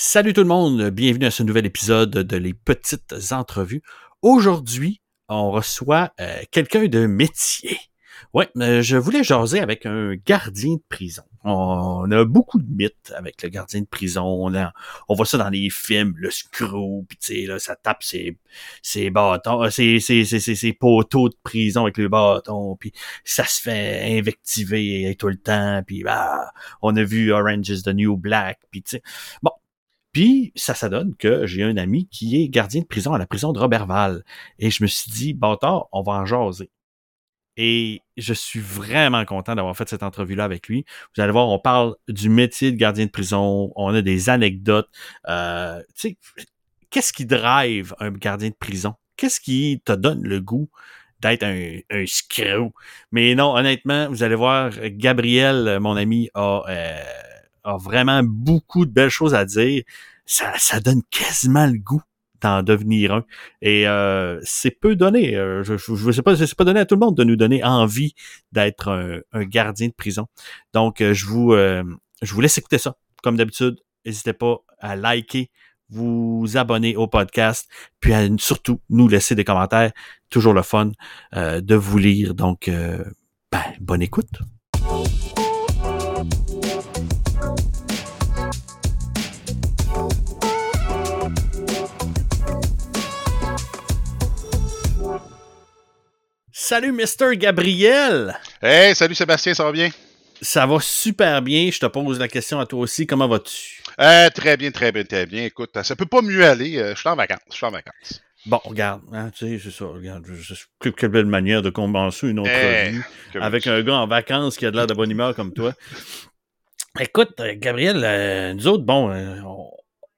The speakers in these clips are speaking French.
Salut tout le monde, bienvenue à ce nouvel épisode de Les Petites Entrevues. Aujourd'hui, on reçoit euh, quelqu'un de métier. Euh, je voulais jaser avec un gardien de prison. On a beaucoup de mythes avec le gardien de prison. On, on voit ça dans les films, le screw, puis tu sais, là, ça tape ses, ses bâtons, ses, ses, ses, ses, poteaux de prison avec le bâton, puis ça se fait invectiver tout le temps, puis bah, on a vu Orange is the New Black, puis tu sais. Bon, ça, ça donne que j'ai un ami qui est gardien de prison à la prison de Robertval. Et je me suis dit, bâtard, on va en jaser. Et je suis vraiment content d'avoir fait cette entrevue-là avec lui. Vous allez voir, on parle du métier de gardien de prison, on a des anecdotes. Euh, qu'est-ce qui drive un gardien de prison? Qu'est-ce qui te donne le goût d'être un, un screw? Mais non, honnêtement, vous allez voir, Gabriel, mon ami, a... Euh, a vraiment beaucoup de belles choses à dire. Ça, ça donne quasiment le goût d'en devenir un. Et euh, c'est peu donné. Euh, je, je, sais pas, c'est pas donné à tout le monde de nous donner envie d'être un, gardien de prison. Donc, euh, je vous, je vous laisse écouter ça. Comme d'habitude, n'hésitez pas à liker, vous abonner au podcast, puis à surtout nous laisser des commentaires. Toujours le fun de vous lire. Donc, ben, bonne écoute. Salut, Mr. Gabriel! Hey, salut Sébastien, ça va bien? Ça va super bien. Je te pose la question à toi aussi. Comment vas-tu? Euh, très bien, très bien, très bien. Écoute, ça peut pas mieux aller. Euh, je suis en vacances. Je suis en vacances. Bon, regarde, hein, tu sais, c'est ça. Regarde, quelle belle manière de commencer une autre hey, vie avec un gars en vacances qui a de l'air de bonne humeur comme toi. Écoute, euh, Gabriel, euh, nous autres, bon, euh, on,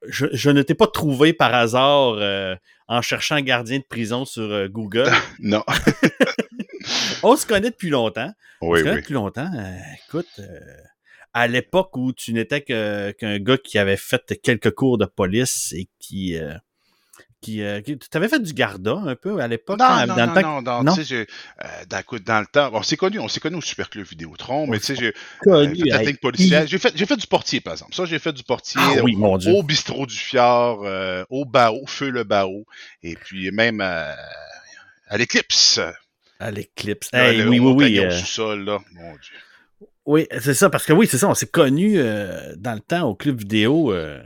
je, je ne t'ai pas trouvé par hasard euh, en cherchant gardien de prison sur euh, Google. non. On se connaît depuis longtemps. Oui, On se connaît oui. depuis longtemps. Euh, écoute, à l'époque où tu n'étais qu'un gars qui avait fait quelques cours de police et qui qui, euh, qui tu avais fait du Garda un peu à l'époque Non, hein, non, dans non, le temps non, non? tu sais, euh, dans, le temps, on s'est connus, on s'est connus au Superclub Vidéotron, mais tu sais, j'ai euh, fait la policière. J'ai fait, j'ai fait du portier, par exemple. Ça, j'ai fait du portier Ah oui, mon Dieu. au bistrot du Fjord, euh, au Bao, Feu le Bao, et puis même à l'Éclipse. À l'éclipse. Hey, oui, oui, oui. au sous-sol, là. Mon Dieu. Oui, c'est ça, parce que oui, c'est ça, on s'est connus euh, dans le temps au club vidéo, euh,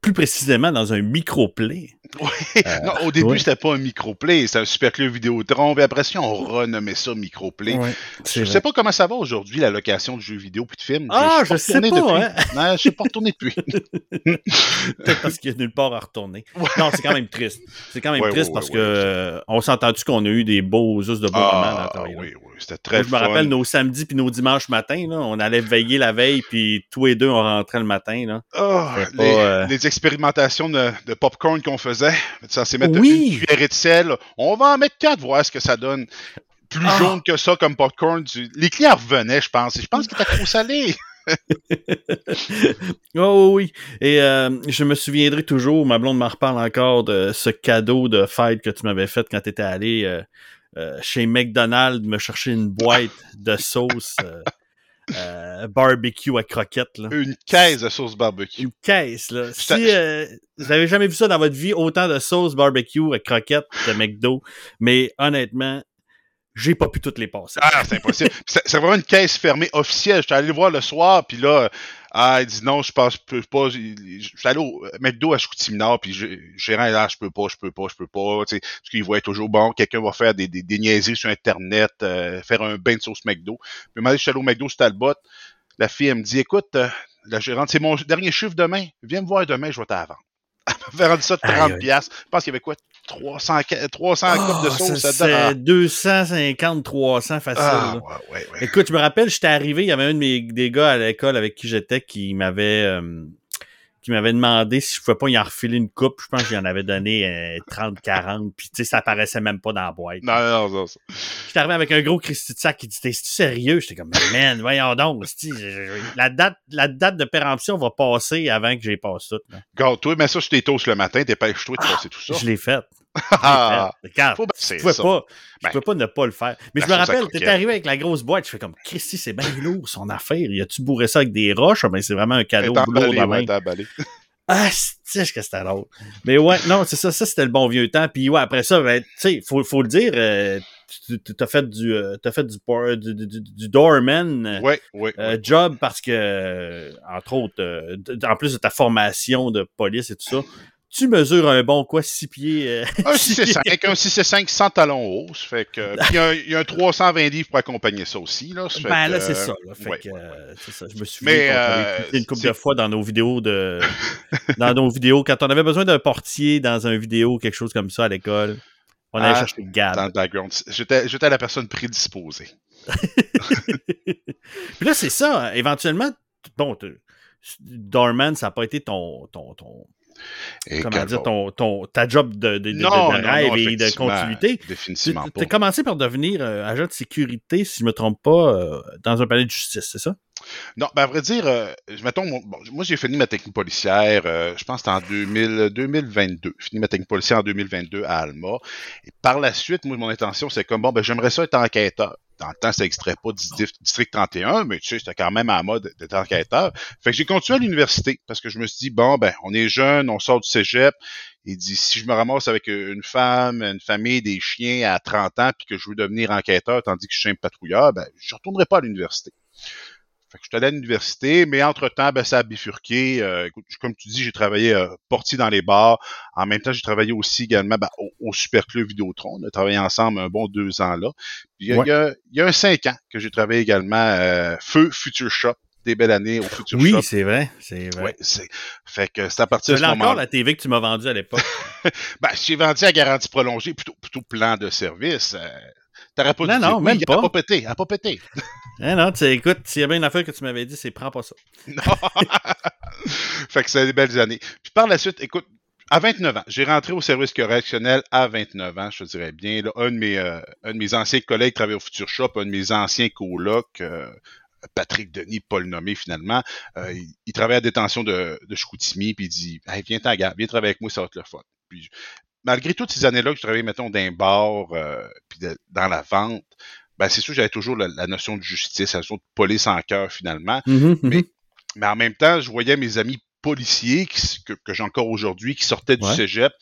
plus précisément dans un microplay. Oui. Euh, non, au début, c'était pas un microplay, c'était un Superclub Vidéotron, puis après ça, on renommait ça microplay. Ouais, Je sais pas comment ça va aujourd'hui, la location de jeux vidéo puis de films. Ah, suis je sais pas, hein. Non, je suis pas retourné depuis. Peut-être parce qu'il y a nulle part à retourner. Ouais. Non, c'est quand même triste. C'est quand même Ouais, triste ouais, parce que on s'est entendu qu'on a eu des beaux, juste de beaux moments dans Ah, c'était très je me rappelle nos samedis puis nos dimanches matins, là, on allait veiller la veille, puis tous les deux, on rentrait le matin. Là. Ah, C'était les, pas, euh, les expérimentations de, de popcorn qu'on faisait. Ça, c'est mettre Oui. une cuillerée de sel. On va en mettre quatre, voir ce que ça donne. Plus Ah. jaune que ça comme popcorn. du- Les clients revenaient, je pense. Et je pense qu'il était trop salé. Oh oui. Et euh, je me souviendrai toujours, ma blonde m'en reparle encore de ce cadeau de fête que tu m'avais fait quand tu étais allé euh, euh, chez McDonald's me chercher une boîte de sauce euh, euh, barbecue à croquettes. Là. Une caisse de sauce barbecue. Une caisse, là. Si vous avez jamais vu ça dans votre vie, autant de sauce barbecue à croquettes de McDo, mais honnêtement, j'ai pas pu toutes les passer. Ah, c'est impossible. c'est vraiment une caisse fermée officielle. J'étais allé le voir le soir, puis là, ah, il dit non, je pense je peux pas. Je suis allé au McDo à Chicoutimi-Nord, puis le gérant là, je peux pas, je peux pas, je peux pas. Tu sais, parce qu'il voit toujours bon, quelqu'un va faire des, des, des niaiseries sur Internet, euh, faire un bain de sauce McDo. Moment donné, je suis allé au McDo sur Talbot. La fille, elle me dit, écoute, euh, la gérante, c'est mon dernier chiffre demain. Viens me voir demain, je vais vendre. Elle m'a vendu ça de Aïe, 30 aïe. piastres. Je pense qu'il y avait quoi? 300, ca- 300 Ah, copes de sauce c'est 250, 300 facile. Ah, ouais, ouais, ouais. Écoute, je me rappelle, j'étais arrivé, il y avait un de mes des gars à l'école avec qui j'étais qui m'avait euh, qui m'avait demandé si je pouvais pas y en refiler une coupe. Je pense que j'en avais donné euh, 30, 40, puis tu sais, ça apparaissait même pas dans la boîte. Non, non, non, ça. J'étais arrivé avec un gros Christy de sac qui dit T'es-tu sérieux? J'étais comme Man, voyons donc, je- je- la date, la date de péremption va passer avant que j'ai passé tout. Garde-toi, mets ça sur tes toasts le matin, dépêche-toi de passer tout ça. Je l'ai fait. Ah, Regarde, je c'est pouvais ça. pas, je Ben, pouvais pas ne pas le faire. Mais je me rappelle, t'étais arrivé avec la grosse boîte, je fais comme Christy, c'est bien lourd son affaire. Y a-tu bourré ça avec des roches? Ah, Ben c'est vraiment un cadeau de emballée. Ah, c'est que c'était drôle. Mais ouais, non, c'est ça, ça c'était le bon vieux temps. Puis ouais, après ça, ben, tu sais, faut, faut le dire, euh, tu as fait du euh, t'as fait du, du, du, du doorman euh, ouais, ouais, euh, job parce que entre autres en plus de ta formation de police et tout ça tu mesures un bon quoi, 6 pieds. un 6 et 5, un 6 et 5 sans talons hauts. Fait que, puis il y, a un, il y a un 320 livres pour accompagner ça aussi. Là, ben là, que, c'est ça. Ouais, ouais. Je me suis Mais, euh, une couple de fois dans nos vidéos de. dans nos vidéos, quand on avait besoin d'un portier dans un vidéo ou quelque chose comme ça à l'école, on allait Ah, chercher Gab. dans le background. J'étais, la personne prédisposée. Puis là, c'est ça. Éventuellement, bon, Doorman, ça n'a pas été ton, ton, ton, Et comment dire, ton, ton, ta job de, de, de- Non, de non, rêve non, et de continuité. Tu Définitivement pas. as commencé par devenir euh, agent de sécurité, si je me trompe pas, euh, dans un palais de justice, c'est ça? Non, ben à vrai dire, euh, mettons, mon- bon, moi j'ai fini ma technique policière, euh, je pense que c'était en 2000, 2022. J'ai fini ma technique policière en 2022 à Alma. Et par la suite, moi, mon intention, c'est comme, bon, ben j'aimerais ça être enquêteur. Dans le temps, ça extrait pas du district 31, mais tu sais, c'était quand même à mode d'être enquêteur. Fait que j'ai continué à l'université parce que je me suis dit, bon, ben, on est jeune, on sort du cégep. Il dit, si je me ramasse avec une femme, une famille, des chiens à 30 ans, puis que je veux devenir enquêteur tandis que je suis un patrouilleur, ben, je retournerai pas à l'université. Fait que je suis allé à l'université, mais entre-temps, ben, ça a bifurqué. Euh, écoute, comme tu dis, j'ai travaillé euh, portier dans les bars. En même temps, j'ai travaillé aussi également ben, au, au Super Club Vidéotron. On a travaillé ensemble un bon deux ans là. Puis il y a, Ouais. il y a- il y a un cinq ans que j'ai travaillé également euh, Feu Future Shop. Des belles années au Future Oui, Shop. c'est vrai. C'est vrai. Ouais, c'est... Fait que c'est à partir de ce l'as encore moment la TV que tu m'as vendue à l'époque? Ben, j'ai vendu à garantie prolongée, plutôt, plutôt plan de service. Euh, T'aurais pas Non, dû non, oui, même elle a pas. pas pété, elle a pas pété. non, écoute, s'il y avait une affaire que tu m'avais dit, c'est prends pas ça. Non. fait que c'est des belles années. Puis par la suite, écoute, à 29 ans, j'ai rentré au service correctionnel à 29 ans, je te dirais bien. Là, un, de mes, euh, un de mes anciens collègues travaillait au Future Shop, un de mes anciens colocs, euh, Patrick Denis, pas le nommer finalement, euh, il, il travaille à la détention de, de Chicoutimi, puis il dit hey, Viens t'en viens travailler avec moi, ça va être le fun. Puis, malgré toutes ces années-là que je travaillais, mettons, dans un bar, euh, puis de- dans la vente, ben c'est sûr j'avais toujours la, la notion de justice, la notion de police en cœur finalement. Mhm, Mais- mhm. Mais en même temps, je voyais mes amis policiers qui que, que j'ai encore aujourd'hui, qui sortaient du Ouais. cégep,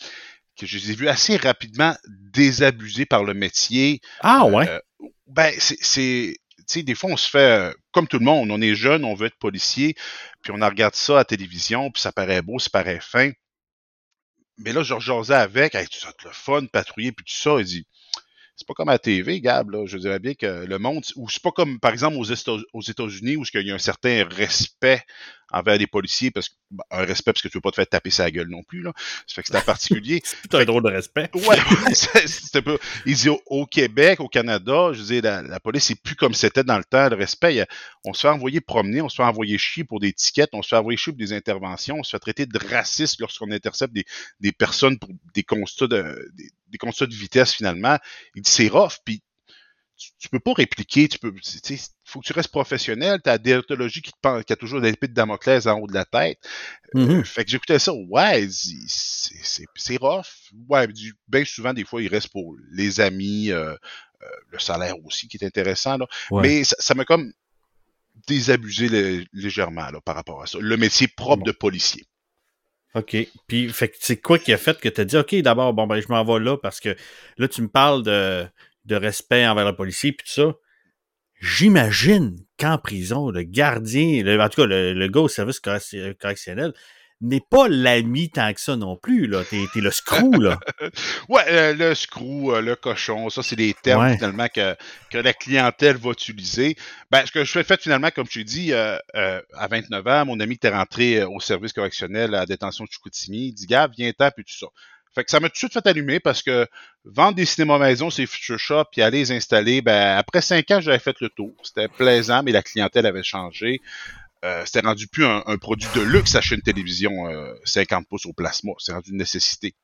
que je les ai vus assez rapidement désabusés par le métier. Ah ouais. Euh, ben, c'est- c'est. Tu sais, des fois, on se fait, euh, comme tout le monde, on est jeune, on veut être policier, puis on regarde ça à la télévision, puis ça paraît beau, ça paraît fin. Mais là, je jasais avec, hey, tu sais, le fun, patrouiller, puis tout ça, il dit, c'est pas comme à la TV, Gab, là. Je dirais bien que le monde, ou c'est pas comme, par exemple, aux États-Unis, où il y a un certain respect envers les policiers, parce que, ben, un respect parce que tu veux pas te faire taper sa gueule non plus, là. Ça fait que c'est en particulier. C'est un drôle de respect. Ouais, un peu. Il dit au, Québec, au Canada, je dis la, la police c'est plus comme c'était dans le temps. Le respect, a- on se fait envoyer promener, on se fait envoyer chier pour des tickets, on se fait envoyer chier pour des interventions, on se fait traiter de raciste lorsqu'on intercepte des, des personnes pour des constats de des, des constats de vitesse finalement. Il dit c'est rough, puis tu, tu peux pas répliquer, tu peux, tu sais, faut que tu restes professionnel. T'as la déontologie qui te pen- qui a toujours l'épée de Damoclès en haut de la tête. Euh, fait que j'écoutais ça, ouais, il c'est rough. Ouais, il bien souvent, des fois, il reste pour les amis, euh, euh, le salaire aussi qui est intéressant, là. Ouais. Mais ça m'a comme désabusé lé- légèrement, là, par rapport à ça. Le métier propre Bon. de policier. OK. Puis, fait que c'est quoi qui a fait que tu as dit, OK, d'abord, bon, ben, je m'en vais là parce que là, tu me parles de, de respect envers le policier, puis tout ça. J'imagine qu'en prison, le gardien, le- en tout cas, le, le gars au service correc- correctionnel, n'est pas l'ami tant que ça non plus, là. T'es, t'es le screw, là. Ouais, euh, le screw, euh, le cochon, ça, c'est des termes Ouais. finalement que, que la clientèle va utiliser. Ben, ce que je fais fait finalement, comme je t'ai dit, euh, à 29 ans, mon ami était rentré euh, au service correctionnel à la détention de Chicoutimi, il dit Gab, viens-t'en, puis tout ça. Fait que ça m'a tout de suite fait allumer parce que vendre des cinémas maison, c'est future shop, puis aller les installer, ben après cinq ans, j'avais fait le tour. C'était plaisant, mais la clientèle avait changé. Euh, c'était rendu plus un, produit de luxe acheter une télévision euh, 50 pouces au plasma. C'est rendu une nécessité.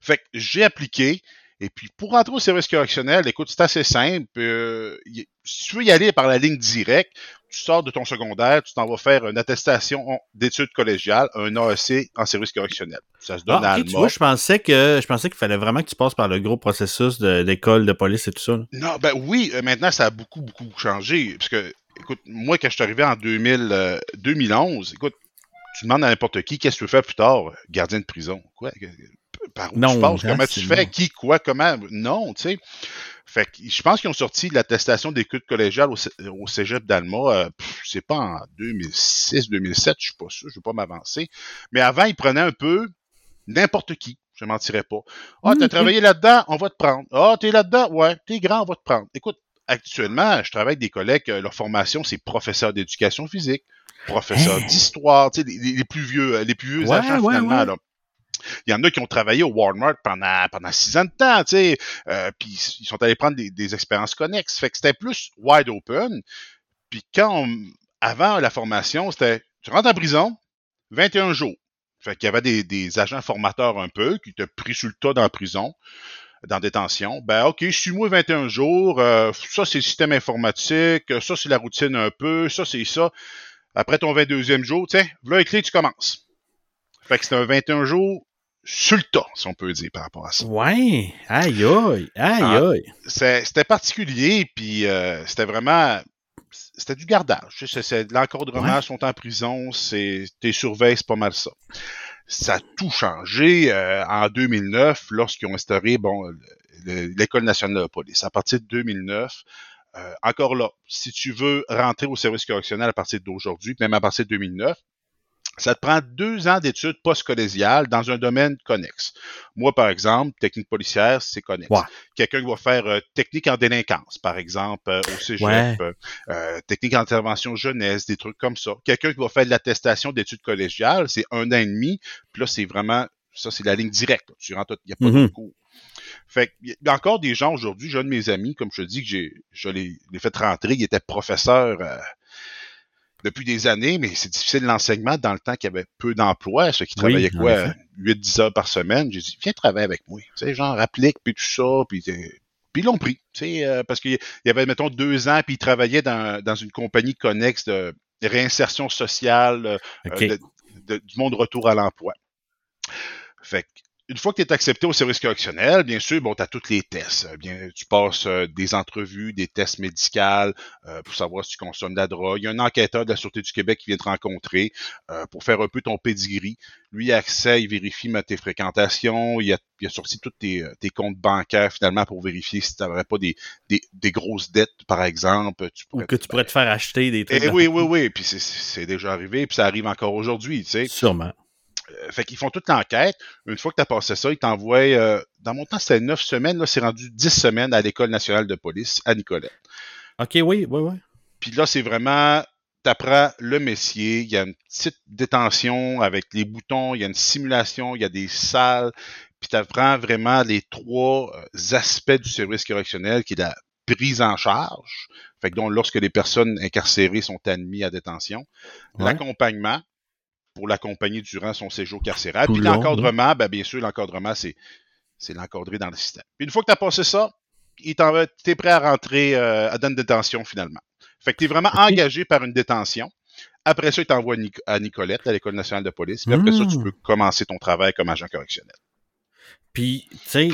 Fait que j'ai appliqué. Et puis, pour rentrer au service correctionnel, écoute, c'est assez simple. Euh, y- si tu veux y aller par la ligne directe, tu sors de ton secondaire, tu t'en vas faire une attestation d'études collégiales, un AEC en service correctionnel. Ça se donne Ah, à ok, tu vois, je pensais que je pensais qu'il fallait vraiment que tu passes par le gros processus de- d'école de police et tout ça. là. Non, ben oui, euh, maintenant ça a beaucoup, beaucoup changé. Parce que, écoute, moi, quand je suis arrivé en 2000, euh, 2011, écoute, tu demandes à n'importe qui, qu'est-ce que tu veux faire plus tard? Gardien de prison. Quoi? Par où tu passes? Comment tu fais? Qui, quoi, comment? Non, tu sais. Fait que je pense qu'ils ont sorti l'attestation d'écoute collégiale au, au cégep d'Alma. Euh, c'est pas en 2006, 2007, je suis pas sûr, je vais pas m'avancer. Mais avant, ils prenaient un peu n'importe qui. Je ne mentirais pas. Ah, tu t'as travaillé là-dedans, on va te prendre. Ah, t'es là-dedans, ouais, t'es grand, on va te prendre. Écoute, actuellement, je travaille avec des collègues, leur formation, c'est professeur d'éducation physique, professeur hein? d'histoire, tu sais, les, plus vieux, les plus vieux agents, finalement, là. Il y en a qui ont travaillé au Walmart pendant, pendant six ans de temps, tu sais, euh, puis ils sont allés prendre des, expériences connexes. Fait que c'était plus wide open. Puis quand, avant la formation, c'était, tu rentres en prison, 21 jours. Fait qu'il y avait des, agents formateurs un peu qui étaient pris sur le tas dans la prison, dans détention. Ben, OK, suis-moi 21 jours, euh, ça c'est le système informatique, ça c'est la routine un peu, ça c'est ça. Après ton 22e jour, tiens, voilà les tu commences. Fait que c'était un 21 jours sur le tas, si on peut dire, par rapport à ça. Ouais, aïe aïe, aïe ah, aïe. C'était particulier, puis euh, c'était vraiment, c'était du gardage. C'est l'encadrement, sont en prison, c'est tes surveilles, c'est pas mal ça. Ça a tout changé euh, en 2009 lorsqu'ils ont instauré bon l'école nationale de police. À partir de 2009, euh, encore là, si tu veux rentrer au service correctionnel à partir d'aujourd'hui, même à partir de 2009, ça te prend deux ans d'études post-collégiales dans un domaine connexe. Moi, par exemple, technique policière, c'est connexe. Quelqu'un qui va faire euh, technique en délinquance, par exemple, euh, au cégep, euh, technique en intervention jeunesse, des trucs comme ça. Quelqu'un qui va faire de l'attestation d'études collégiales, c'est un an et demi. Puis là, c'est vraiment, ça, c'est la ligne directe. Tu rentres, il n'y a pas de mm-hmm. cours. Fait il y a encore des gens aujourd'hui, j'ai un de mes amis, comme je te dis, que j'ai, je l'ai, fait rentrer, il était professeur depuis des années, mais c'est difficile l'enseignement dans le temps qu'il y avait peu d'emplois, ceux qui travaillaient quoi, 8-10 heures par semaine. J'ai dit, viens travailler avec moi. Tu sais, genre, applique, puis tout ça, puis puis ils l'ont pris, tu sais, euh, parce qu'il y avait, mettons, deux ans, puis il travaillait dans, dans une compagnie connexe de réinsertion sociale, euh, du monde retour à l'emploi. Fait que une fois que tu es accepté au service correctionnel, bien sûr, bon, tu as tous les tests. Euh, bien, tu passes euh, des entrevues, des tests médicaux euh, pour savoir si tu consommes de la drogue. Il y a un enquêteur de la Sûreté du Québec qui vient te rencontrer pour faire un peu ton pedigree. Lui, il a accès, il vérifie tes fréquentations, il a, il a sorti tous tes, tes, comptes bancaires finalement pour vérifier si tu n'aurais pas des, des, des, grosses dettes, par exemple. Tu Ou que tu pourrais te faire acheter des trucs. Eh oui, oui, oui. Puis c'est déjà arrivé, puis ça arrive encore aujourd'hui, tu sais. Sûrement. Euh, fait qu'ils font toute l'enquête. Une fois que tu as passé ça, ils t'envoient, euh, dans mon temps, c'était neuf semaines, là, c'est rendu dix semaines à l'École nationale de police à Nicolet. OK, oui, oui, oui. Puis là, c'est vraiment, tu apprends le métier, il y a une petite détention avec les boutons, il y a une simulation, il y a des salles, puis tu apprends vraiment les trois euh, aspects du service correctionnel, qui est la prise en charge, fait que donc lorsque les personnes incarcérées sont admises à détention, l'accompagnement, pour l'accompagner durant son séjour carcéral. Puis l'encadrement, ben, bien sûr, l'encadrement, c'est, c'est l'encadrer dans le système. Puis une fois que tu as passé ça, tu es prêt à rentrer euh, à donner une détention finalement. Fait que tu es vraiment engagé par une détention. Après ça, il t'envoie à Nicolette, à l'École nationale de police. Puis après ça, tu hmm. peux commencer ton travail comme agent correctionnel. Puis, tu sais,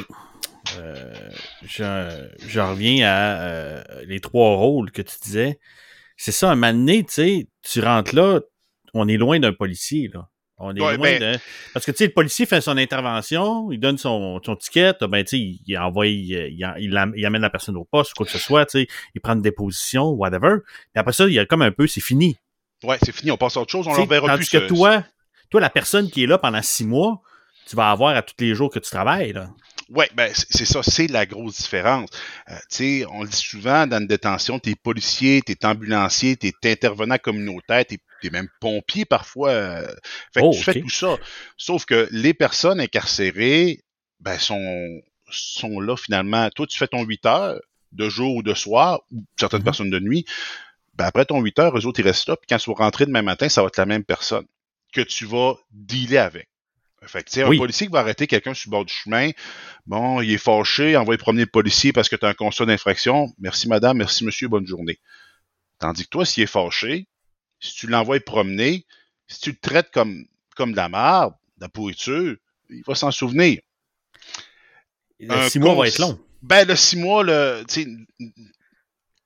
euh, je, reviens à euh, les trois rôles que tu disais. C'est ça, un moment donné, tu sais, tu rentres là, on est loin d'un policier, là. On est loin ben Parce que, tu sais, le policier fait son intervention, il donne son, son ticket, ben, tu sais, il envoie, il, il, amène la personne au poste, quoi que ce soit, tu sais, il prend une déposition, whatever. Et après ça, il y a comme un peu, c'est fini. Ouais, c'est fini, on passe à autre chose, on ne verra plus. Tandis que toi, toi, la personne qui est là pendant six mois, tu vas avoir à tous les jours que tu travailles, là. Oui, ben c'est ça, c'est la grosse différence. Euh, tu sais, on le dit souvent dans une détention, t'es policier, t'es ambulancier, t'es intervenant communautaire, t'es es même pompier parfois. Euh, fait que oh, tu fais tout ça. Sauf que les personnes incarcérées, ben, sont, sont là finalement. Toi, tu fais ton 8 heures de jour ou de soir, ou certaines mm-hmm. personnes de nuit. Ben, après ton 8 heures, eux autres, ils restent là. Puis quand tu vas rentrer demain matin, ça va être la même personne que tu vas dealer avec. Fait que, un policier qui va arrêter quelqu'un sur le bord du chemin, bon, il est fâché, envoie promener le policier parce que tu as un constat d'infraction. Merci madame, merci monsieur, bonne journée. Tandis que toi, s'il est fâché, si tu l'envoies promener, si tu le traites comme, comme de la merde, de la pourriture, il va s'en souvenir. Le six mois va être long. Ben, le six mois, le,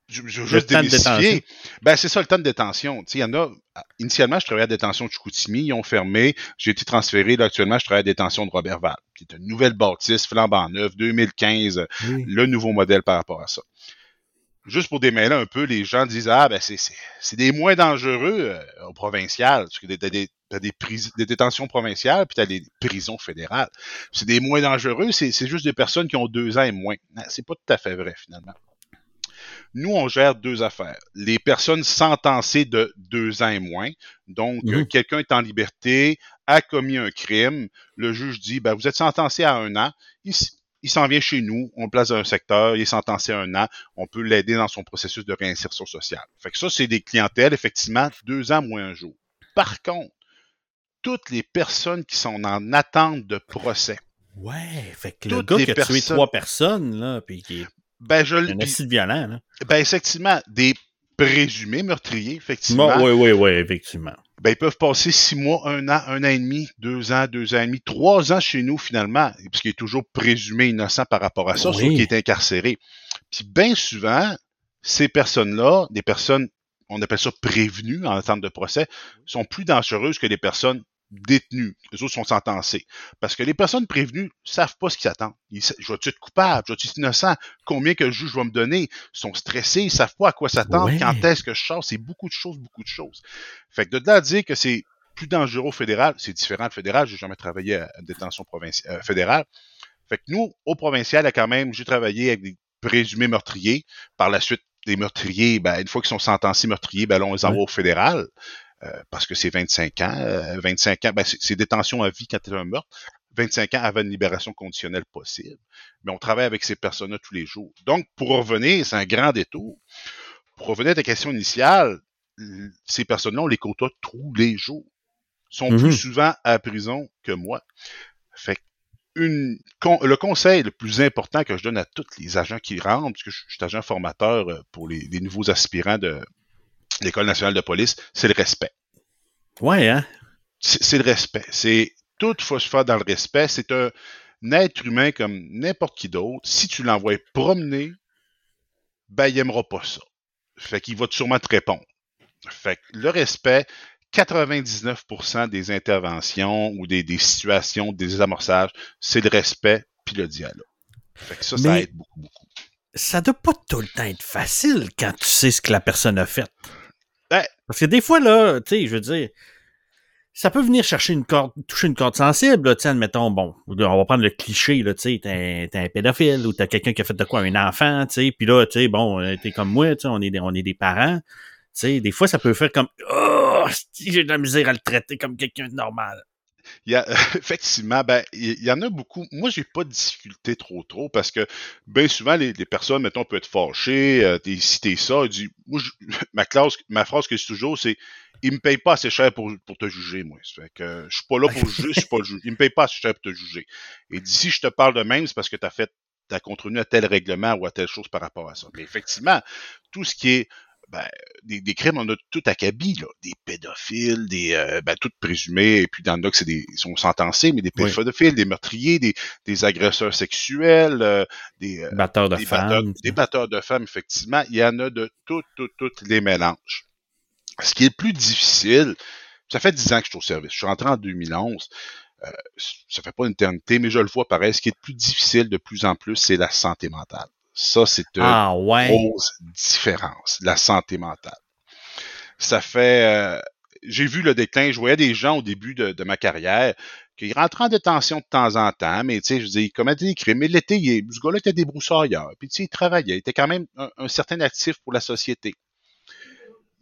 je, je veux juste démystifier. Ben, c'est ça le temps de détention. Il y en a, initialement, je travaillais à la détention de Chicoutimi, ils ont fermé. J'ai été transféré. Là, actuellement, je travaille à la détention de Robertval, qui est une nouvelle bâtisse, flambant neuf, 2015, le nouveau modèle par rapport à ça. Juste pour démêler un peu, les gens disent Ah, ben c'est des moins dangereux euh, au provincial, parce que t'as des, des, des, détentions provinciales, puis t'as des prisons fédérales. C'est des moins dangereux, c'est juste des personnes qui ont deux ans et moins. C'est pas tout à fait vrai, finalement. Nous, on gère deux affaires. Les personnes sentencées de deux ans et moins. Donc, euh, mhm. quelqu'un est en liberté, a commis un crime. Le juge dit, ben, vous êtes sentencé à un an. Il, s'en vient chez nous, on le place dans un secteur, il est sentencé à un an, on peut l'aider dans son processus de réinsertion sociale. Fait que ça, c'est des clientèles, effectivement, deux ans moins un jour. Par contre, toutes les personnes qui sont en attente de procès. Ouais, fait que le gars qui a tué trois personnes, là, puis qui est ben, je Un violent, là. Ben, effectivement, des présumés meurtriers, effectivement. oui, oui, oui, effectivement. Ben, ils peuvent passer six mois, un an, un an et demi, deux ans, deux ans et demi, trois ans chez nous, finalement, puisqu'il est toujours présumé innocent par rapport à ça, sauf qu'il est incarcéré. Puis, bien souvent, ces personnes-là, des personnes, on appelle ça prévenues en attente de procès, sont plus dangereuses que des personnes détenus. Les autres sont sentencés. Parce que les personnes prévenues savent pas ce qu'ils attendent. Ils, je vais-tu être coupable? Je vais-tu être innocent? Combien que le juge va me donner? Ils sont stressés, ils savent pas à quoi s'attendre. Quand est-ce que je sors? C'est beaucoup de choses, beaucoup de choses. Fait que de là à dire que c'est plus dangereux au fédéral, c'est différent de fédéral. J'ai jamais travaillé à détention provinciale, euh, fédérale. Fait que nous, au provincial, quand même, j'ai travaillé avec des présumés meurtriers. Par la suite, des meurtriers, ben, une fois qu'ils sont sentencés meurtriers, ben, là, on les envoie au fédéral. Euh, parce que c'est 25 ans. 25 euh, ans, ben c'est détention à vie quand tu un meurtre. 25 ans avant une libération conditionnelle possible. Mais on travaille avec ces personnes-là tous les jours. Donc, pour revenir, c'est un grand détour. Pour revenir à ta question initiale, ces personnes-là, on les côtoie tous les jours. Ils sont plus mm-hmm. souvent à la prison que moi. Fait une, le conseil le plus important que je donne à tous les agents qui rentrent, puisque je suis agent formateur euh, pour les nouveaux aspirants de, l'École nationale de police, c'est le respect. Ouais, hein? C'est le respect. C'est tout faut se faire dans le respect. C'est un, être humain comme n'importe qui d'autre. Si tu l'envoies promener, ben, il n'aimera pas ça. Fait qu'il va sûrement te répondre. Fait que le respect, 99% des interventions ou des, situations, des amorçages, c'est le respect puis le dialogue. Fait que ça, ça aide beaucoup, beaucoup. Ça doit pas tout le temps être facile quand tu sais ce que la personne a fait. Parce que des fois, là, tu sais, je veux dire, ça peut venir chercher une corde, toucher une corde sensible, tu sais, admettons, bon, on va prendre le cliché, là, tu sais, t'es un, pédophile ou t'as quelqu'un qui a fait de quoi, un enfant, tu sais, puis là, tu sais, bon, euh, t'es comme moi, tu sais, on est, on est des parents, tu sais, des fois, ça peut faire comme, oh, j'ai de la misère à le traiter comme quelqu'un de normal. Il y a, effectivement, ben, il y en a beaucoup. Moi, j'ai pas de difficulté trop trop parce que bien souvent, les, personnes, mettons, peuvent être fâchées, euh, t'es ça, dit, moi, ma classe, ma phrase que je toujours, c'est il me paye pas assez cher pour, pour te juger, moi. Ça fait que je suis pas là pour juger, je suis pas le juge. Il me paye pas assez cher pour te juger. Et d'ici, je te parle de même, c'est parce que tu as fait, t'as contenu à tel règlement ou à telle chose par rapport à ça. Mais effectivement, tout ce qui est ben, des, crimes, on a tout acabit, là. Des pédophiles, des euh, ben, tout présumés, et puis dans le cas, c'est des. Ils sont sentencés, mais des pédophiles, des meurtriers, des, des agresseurs sexuels, euh, des, euh, batteurs de femmes. des batteurs de femmes, effectivement. Il y en a de toutes, toutes, toutes les mélanges. Ce qui est le plus difficile, ça fait dix ans que je suis au service. Je suis rentré en 2011. Euh, ça fait pas une éternité, mais je le vois pareil. Ce qui est le plus difficile de plus en plus, c'est la santé mentale. Ça, c'est une ah, grosse différence, la santé mentale. Ça fait... Euh, j'ai vu le déclin. Je voyais des gens au début de, ma carrière qui rentraient en détention de temps en temps, mais tu sais, je dis, ils commettaient des crimes. Mais l'été, ce gars-là était débroussailleur. Puis tu sais, il travaillait. Il était quand même un, certain actif pour la société.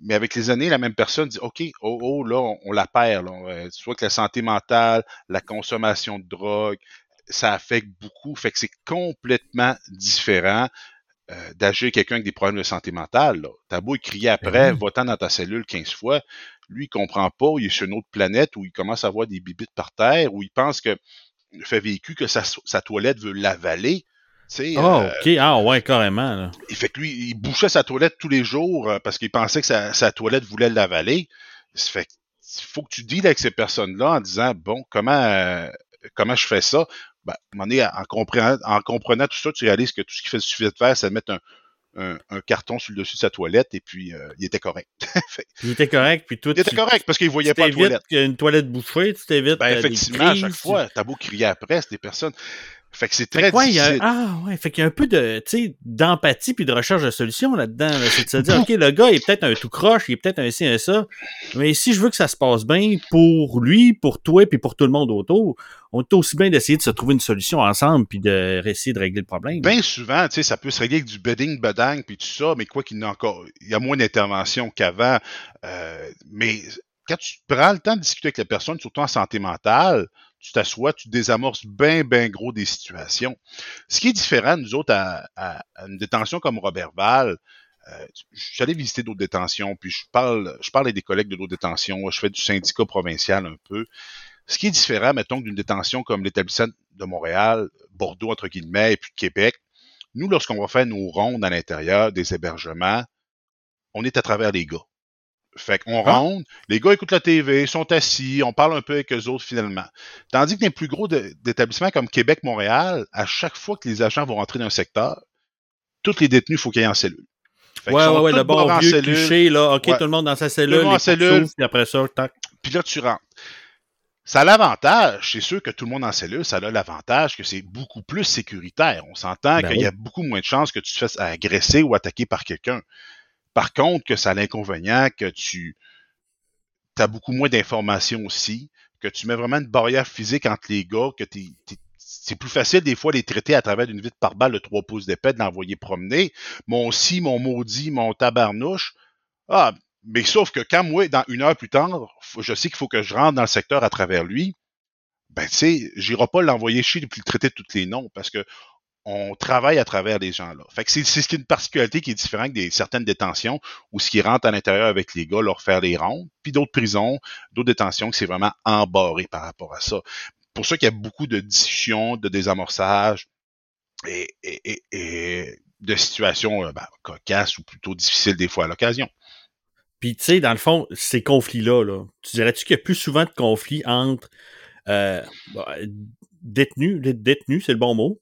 Mais avec les années, la même personne dit OK, oh, oh là, on, la perd. Là. Soit que la santé mentale, la consommation de drogue, ça affecte beaucoup. Fait que c'est complètement différent euh, d'agir quelqu'un avec des problèmes de santé mentale. T'as beau crier ben après, votant dans ta cellule 15 fois, lui, il comprend pas, il est sur une autre planète où il commence à voir des bibites par terre, où il pense que il fait vécu que sa, toilette veut l'avaler. oh, ok, ah ouais, carrément. Là. Il fait que lui, il bouchait sa toilette tous les jours euh, parce qu'il pensait que sa, toilette voulait l'avaler. Ça fait faut que tu deals avec ces personnes-là en disant bon, comment comment je fais ça? Ben, en, comprenant, en comprenant tout ça, tu réalises que tout ce qu'il fait suffit de faire, c'est de mettre un, un, carton sur le dessus de sa toilette et puis euh, il était correct. il était correct, puis tout. Il était correct parce qu'il voyait pas la toilette. une toilette bouffée, tu t'évites. Ben, effectivement, à chaque fois, t'as beau crier après, c'est des personnes. Fait que c'est très difficile. ah ouais, fait qu'il y a un peu de, d'empathie puis de recherche de solutions là-dedans. C'est de se dire, OK, le gars est peut-être un tout croche, il est peut-être un ci, un ça, mais si je veux que ça se passe bien pour lui, pour toi puis pour tout le monde autour, on est aussi bien d'essayer de se trouver une solution ensemble puis de essayer de régler le problème. Bien souvent, tu sais, ça peut se régler avec du bedding, bedang puis tout ça, mais quoi qu'il y a encore, il y a moins d'intervention qu'avant. Euh, mais quand tu prends le temps de discuter avec la personne, surtout en santé mentale, tu t'assois, tu désamorces bien, bien gros des situations. Ce qui est différent, nous autres, à, une détention comme Robert Val, euh, j'allais visiter d'autres détentions, puis je parle, je parle avec des collègues de d'autres détentions, je fais du syndicat provincial un peu. Ce qui est différent, mettons, d'une détention comme l'établissement de Montréal, Bordeaux, entre guillemets, et puis Québec, nous, lorsqu'on va faire nos rondes à l'intérieur des hébergements, on est à travers les gars. Fait qu'on ah. rentre, les gars écoutent la TV, sont assis, on parle un peu avec eux autres finalement. Tandis que dans les plus gros d'établissements comme Québec-Montréal, à chaque fois que les agents vont rentrer dans un secteur, tous les détenus, il faut qu'ils aient en cellule. Fait ouais, ouais, ouais, le bon vieux cliché, là, OK, tout le monde dans sa cellule, les en cellule, puis après ça, tac. Puis là, tu rentres. Ça a l'avantage, c'est sûr que tout le monde en cellule, ça a l'avantage que c'est beaucoup plus sécuritaire. On s'entend ben qu'il y a beaucoup moins de chances que tu te fasses agresser ou attaquer par quelqu'un. Par contre, que ça a l'inconvénient que tu as beaucoup moins d'informations aussi, que tu mets vraiment une barrière physique entre les gars, que c'est plus facile des fois les traiter à travers une vitre par balle de trois pouces d'épais, de l'envoyer promener. Mon si, mon maudit, mon tabarnouche. Ah, mais sauf que quand moi, dans une heure plus tard, je sais qu'il faut que je rentre dans le secteur à travers lui, ben tu sais, j'irai pas l'envoyer chier et le traiter de tous les noms parce que on travaille à travers les gens-là. Fait que c'est, une particularité qui est différente des certaines détentions où ce qui rentre à l'intérieur avec les gars, leur faire les rondes, puis d'autres prisons, d'autres détentions que c'est vraiment embarré par rapport à ça. Pour ça qu'il y a beaucoup de discussions, de désamorçage et, de situations euh, ben, cocasses ou plutôt difficiles des fois à l'occasion. Puis tu sais, dans le fond, ces conflits-là, là, tu dirais-tu qu'il y a plus souvent de conflits entre euh, bah, détenus, détenus, c'est le bon mot,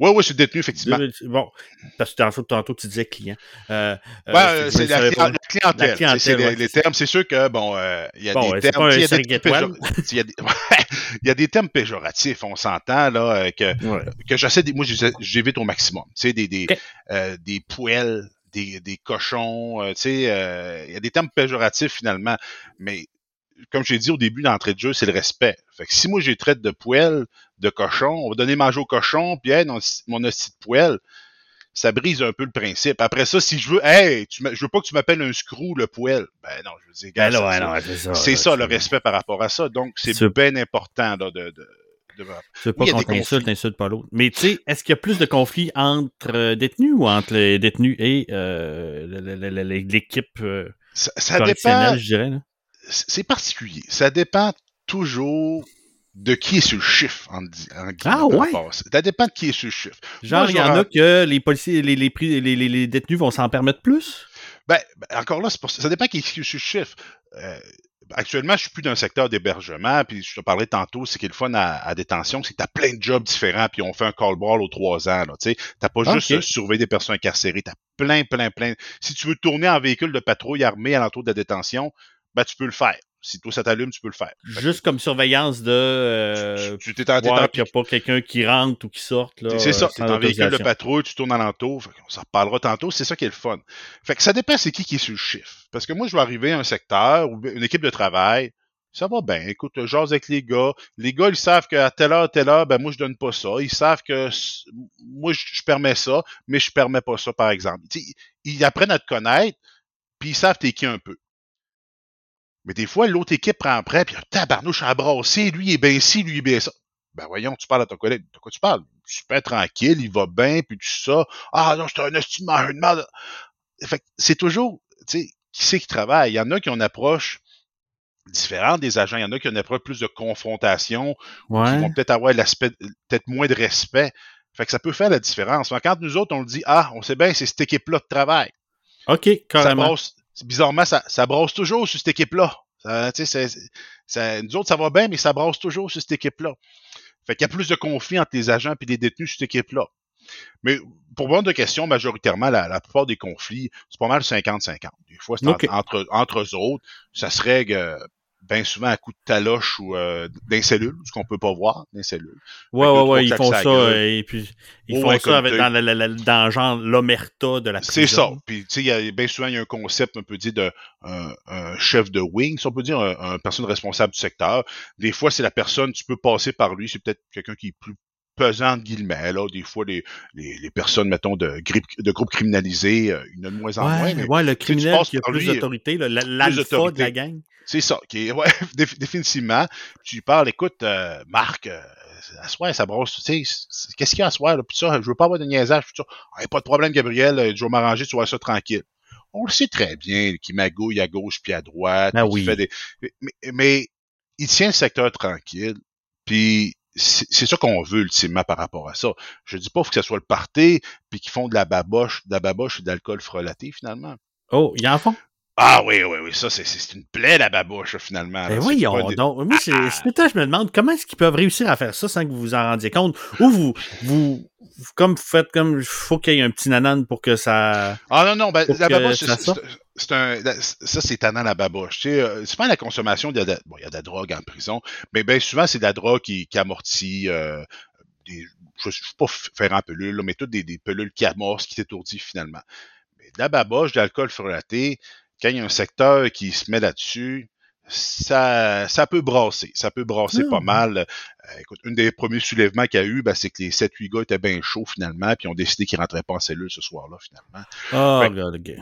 oui, oui, c'est détenu, effectivement. Bon, parce que tantôt, tantôt tu disais client. Euh, euh ouais, c'est la, la, clientèle. c'est les, termes. C'est sûr que, bon, euh, il y a des termes. Il y, y a des, il y a des termes péjoratifs, on s'entend, là, euh, que, que j'essaie, moi, j'évite au maximum. Tu sais, des, des, euh, des poêles, des, des cochons, tu sais, il y a des termes péjoratifs, finalement. Mais comme j'ai dit au début d'entrée de jeu, c'est le respect. Fait que si moi j'ai traite de poêle, de cochon, on va donner manger au cochon, puis hey, mon hostie de poêle, ça brise un peu le principe. Après ça, si je veux, hey, tu je veux pas que tu m'appelles un screw, le poêle. Ben non, je veux dire, ben c'est ça, le respect par rapport à ça. Donc, c'est bien important là, de, de tu veux pas qu'on t'insulte, t'insulte pas l'autre. Mais tu sais, est-ce qu'il y a plus de conflits entre euh, détenus ou entre les détenus et euh, l'équipe euh, ça, ça dépend, je dirais? Là? C'est particulier. Ça dépend toujours de qui est sur le chiffre, en, en Ah ouais? Ça dépend de qui est sur le chiffre. Genre, il y en a que les policiers, les, les, les, les détenus vont s'en permettre plus? Ben, ben encore là, pour, ça dépend qui est sur le chiffre. Euh, actuellement, je suis plus dans le secteur d'hébergement, puis je te parlais tantôt, c'est qu'il le fun à, détention, c'est que tu as plein de jobs différents, puis on fait un call ball aux trois ans. Tu n'as pas juste surveiller des personnes incarcérées, tu as plein, plein, plein. Si tu veux tourner en véhicule de patrouille armé à l'entour de la détention, ben, tu peux le faire. Si toi ça t'allume, tu peux le faire. Juste comme surveillance de euh, tu, t'es qu'il n'y a pas quelqu'un qui rentre ou qui sorte. C'est ça, tu es en véhicule de patrouille, tu tournes alentour. On s'en reparlera tantôt, c'est ça qui est le fun. Fait que ça dépend c'est qui qui est sur le chiffre. Parce que moi, je vais arriver à un secteur ou une équipe de travail, ça va bien. Écoute, j'ose avec les gars. Les gars, ils savent qu'à telle heure, telle heure, ben moi, je donne pas ça. Ils savent que moi, je, permets ça, mais je permets pas ça, par exemple. ils, ils apprennent à te connaître, puis ils savent t'es qui un peu. Mais des fois, l'autre équipe prend prêt, puis tabarnouche embrassé, lui il est bien ci, lui il est bien ça. Ben voyons, tu parles à ton collègue. De quoi tu parles? Super tranquille, il va bien, puis tout ça. Ah non, c'est un estimant, un mal. Fait c'est toujours, tu sais, qui c'est qui travaille? Il y en a qui ont une approche différente des agents. Il y en a qui ont une approche plus de confrontation, ouais. qui vont peut-être avoir l'aspect, peut-être moins de respect. Fait que ça peut faire la différence. Mais quand nous autres, on le dit, ah, on sait bien, c'est cette équipe-là de travail. OK, carrément bizarrement, ça, ça brasse toujours sur cette équipe-là. nous autres, ça va bien, mais ça brasse toujours sur cette équipe-là. Fait qu'il y a plus de conflits entre les agents et les détenus sur cette équipe-là. Mais pour répondre de questions, majoritairement, la, la plupart des conflits, c'est pas mal 50-50. Des fois, c'est entre, entre eux autres. Ça se règle euh, bien souvent à coup de taloche ou euh, ce qu'on peut pas voir, d'un cellule. Ouais, ouais, ouais, ils font ça, gueule. euh, et puis ils font ouais, ça avec, dans, la, la- la- dans genre l'omerta de la prison. C'est ça. Puis, tu sais, il y a bien souvent, il y a un concept, on peut dire, de un, un chef de wing, si on peut dire, un, un personne responsable du secteur. Des fois, c'est la personne, tu peux passer par lui, c'est peut-être quelqu'un qui est plus pesant, entre guillemets, là. Des fois, les, les, les personnes, mettons, de, grippe, de groupes criminalisés, euh, il y en a de moins en moins, mais ouais, le criminel qui a plus lui, d'autorité, l'alpha de la gang. c'est ça, qui est, ouais, déf- définitivement. Tu lui parles, écoute, euh, Marc, euh, à soir, ça brosse, tu sais, qu'est-ce qu'il y a à soir, là, ça, je veux pas avoir de niaisage, puis ça, Ah, pas de problème, Gabriel, euh, je vais m'arranger, tu vas ça tranquille. On le sait très bien, qu'il magouille à gauche puis à droite, Ben oui. fait des, mais, mais il tient le secteur tranquille, puis c'est ça qu'on veut ultimement par rapport à ça. Je dis pas faut que ce soit le party, puis qu'ils font de la baboche, de la baboche et de l'alcool frelaté finalement. Oh, ils en font? Ah oui, oui, oui, ça c'est une plaie la baboche là, finalement. Ben oui, on, des- donc, moi, c'est, Ah. je me demande comment est-ce qu'ils peuvent réussir à faire ça sans que vous vous en rendiez compte? Ou vous, vous, vous- comme vous faites comme, faut qu'il y ait un petit nanan pour que ça, Ah non, non, ben, la ça c'est- un, ça c'est tannant la baboche. Tu sais, euh, pas la consommation, il y, a de, bon, il y a de la drogue en prison, mais bien souvent c'est de la drogue qui, qui amortit euh, des, je ne suis pas faire en pelule, là, mais toutes des, des pelules qui amorcent, qui t'étourdissent finalement. Mais de la baboche, de l'alcool frelaté, quand il y a un secteur qui se met là-dessus, ça, ça peut brasser. Ça peut brasser Ah. pas mal. Euh, écoute, une des premiers soulèvements qu'il y a eu, ben, c'est que les 7-8 gars étaient bien chauds finalement, puis ils ont décidé qu'ils rentraient pas en cellule ce soir-là finalement. oh, regarde, ok.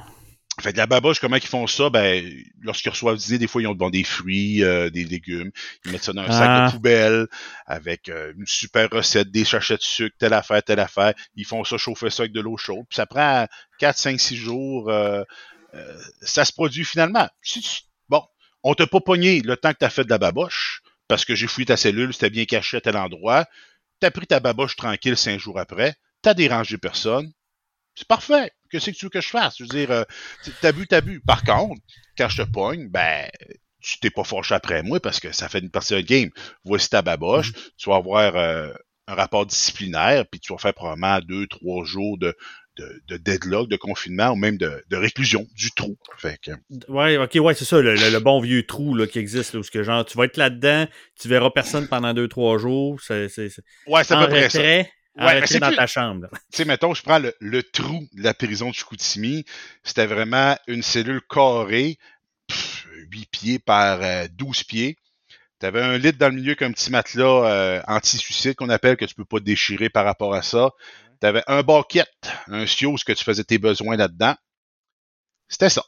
Fait que la baboche, comment ils font ça? Ben, lorsqu'ils reçoivent des idées, des fois, ils ont bon, des fruits, euh, des légumes. Ils mettent ça dans un sac Ah. de poubelle avec euh, une super recette, des sachets de sucre, telle affaire, telle affaire. Ils font ça, chauffer ça avec de l'eau chaude. Puis ça prend 4, 5, 6 jours. euh, euh, ça se produit finalement. Si tu- bon, on t'a pas pogné le temps que t'as fait de la baboche parce que j'ai fouillé ta cellule, c'était bien caché à tel endroit. T'as pris ta baboche tranquille cinq jours après. T'as dérangé personne. C'est parfait. Qu'est-ce que tu veux que je fasse? Je veux dire, euh, t'as bu, t'as bu. Par contre, quand je te pogne, ben, tu t'es pas fâché après moi parce que ça fait une partie de game. Voici ta baboche. Tu vas avoir euh, un rapport disciplinaire, puis tu vas faire probablement deux, trois jours de, de, de deadlock, de confinement ou même de, de réclusion, du trou. Fait que, Ouais, ok, ouais, c'est ça, le, le- le bon vieux trou là, qui existe, là, où ce que genre, tu vas être là-dedans, tu verras personne pendant deux, trois jours, c'est, c'est, c'est- ouais, c'est à peu près ça. retrait, Ouais, retrait c'est dans plus- ta chambre. tu sais, mettons, je prends le, le trou de la prison de Chicoutimi. C'était vraiment une cellule carrée, pff, 8 pieds par euh, 12 pieds. Tu avais un lit dans le milieu comme un petit matelas euh, anti-suicide qu'on appelle, que tu peux pas déchirer par rapport à ça. Tu avais un bucket, un sios que tu faisais tes besoins là-dedans. C'était ça.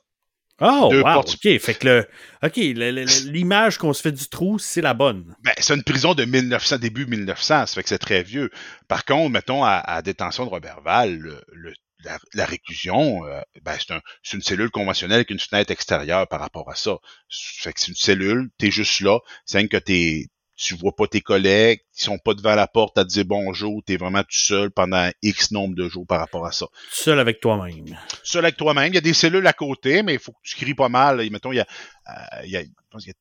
Oh, Deux wow, portes- ok, fait que le, ok, l'image qu'on se fait du trou, c'est la bonne. Ben, c'est une prison de 1900, début 1900, ça fait que c'est très vieux. Par contre, mettons, à, à détention de Robertval, le, le- la, la réclusion, euh, ben, c'est un, c'est une cellule conventionnelle avec une fenêtre extérieure par rapport à ça. Ça fait que c'est une cellule, t'es juste là, c'est que t'es, tu vois pas tes collègues, ils sont pas devant la porte à te dire bonjour, t'es vraiment tout seul pendant X nombre de jours par rapport à ça. Seul avec toi-même. Seul avec toi-même, il y a des cellules à côté, mais il faut que tu cries pas mal. Et mettons, il y a, euh, il y a, je y a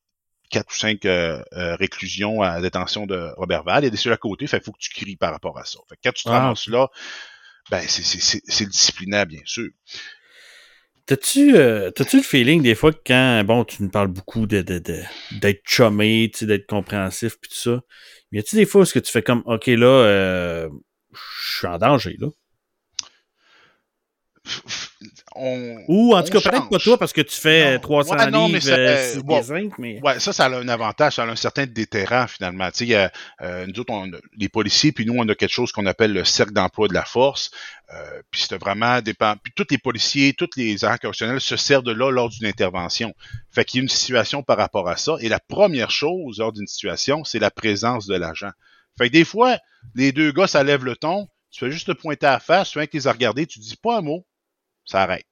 quatre ou cinq euh, euh, réclusions à détention de Robertval. Il y a des cellules à côté, qu'il faut que tu cries par rapport à ça. Fait que quand tu te Ah, ramasses là, ben c'est, disciplinaire, bien sûr. T'as-tu, euh, le feeling des fois que quand, bon, tu nous parles beaucoup de, de, de- d'être chumé, tu sais, d'être compréhensif pis tout ça, mais y a-tu des fois où est-ce que tu fais comme, ok, là, euh, je suis en danger, là? On, Ou, en tout cas, peut-être pas toi parce que tu fais Non. 300 Ouais, non, mais ça, euh, euh, zinc, mais... Ouais, ça, ça a un avantage, ça a un certain déterrent finalement. Tu sais, a, euh, nous autres, on, a- les policiers, puis nous, on a quelque chose qu'on appelle le cercle d'emploi de la force. Euh, puis c'était vraiment dépend. Puis tous les policiers, tous les agents correctionnels se servent de là lors d'une intervention. Fait qu'il y a une situation par rapport à ça. Et la première chose lors d'une situation, c'est la présence de l'agent. Fait que des fois, les deux gars, ça lève le ton. Tu fais juste te pointer à la face, tu viens que les as regardés, tu dis pas un mot, ça arrête.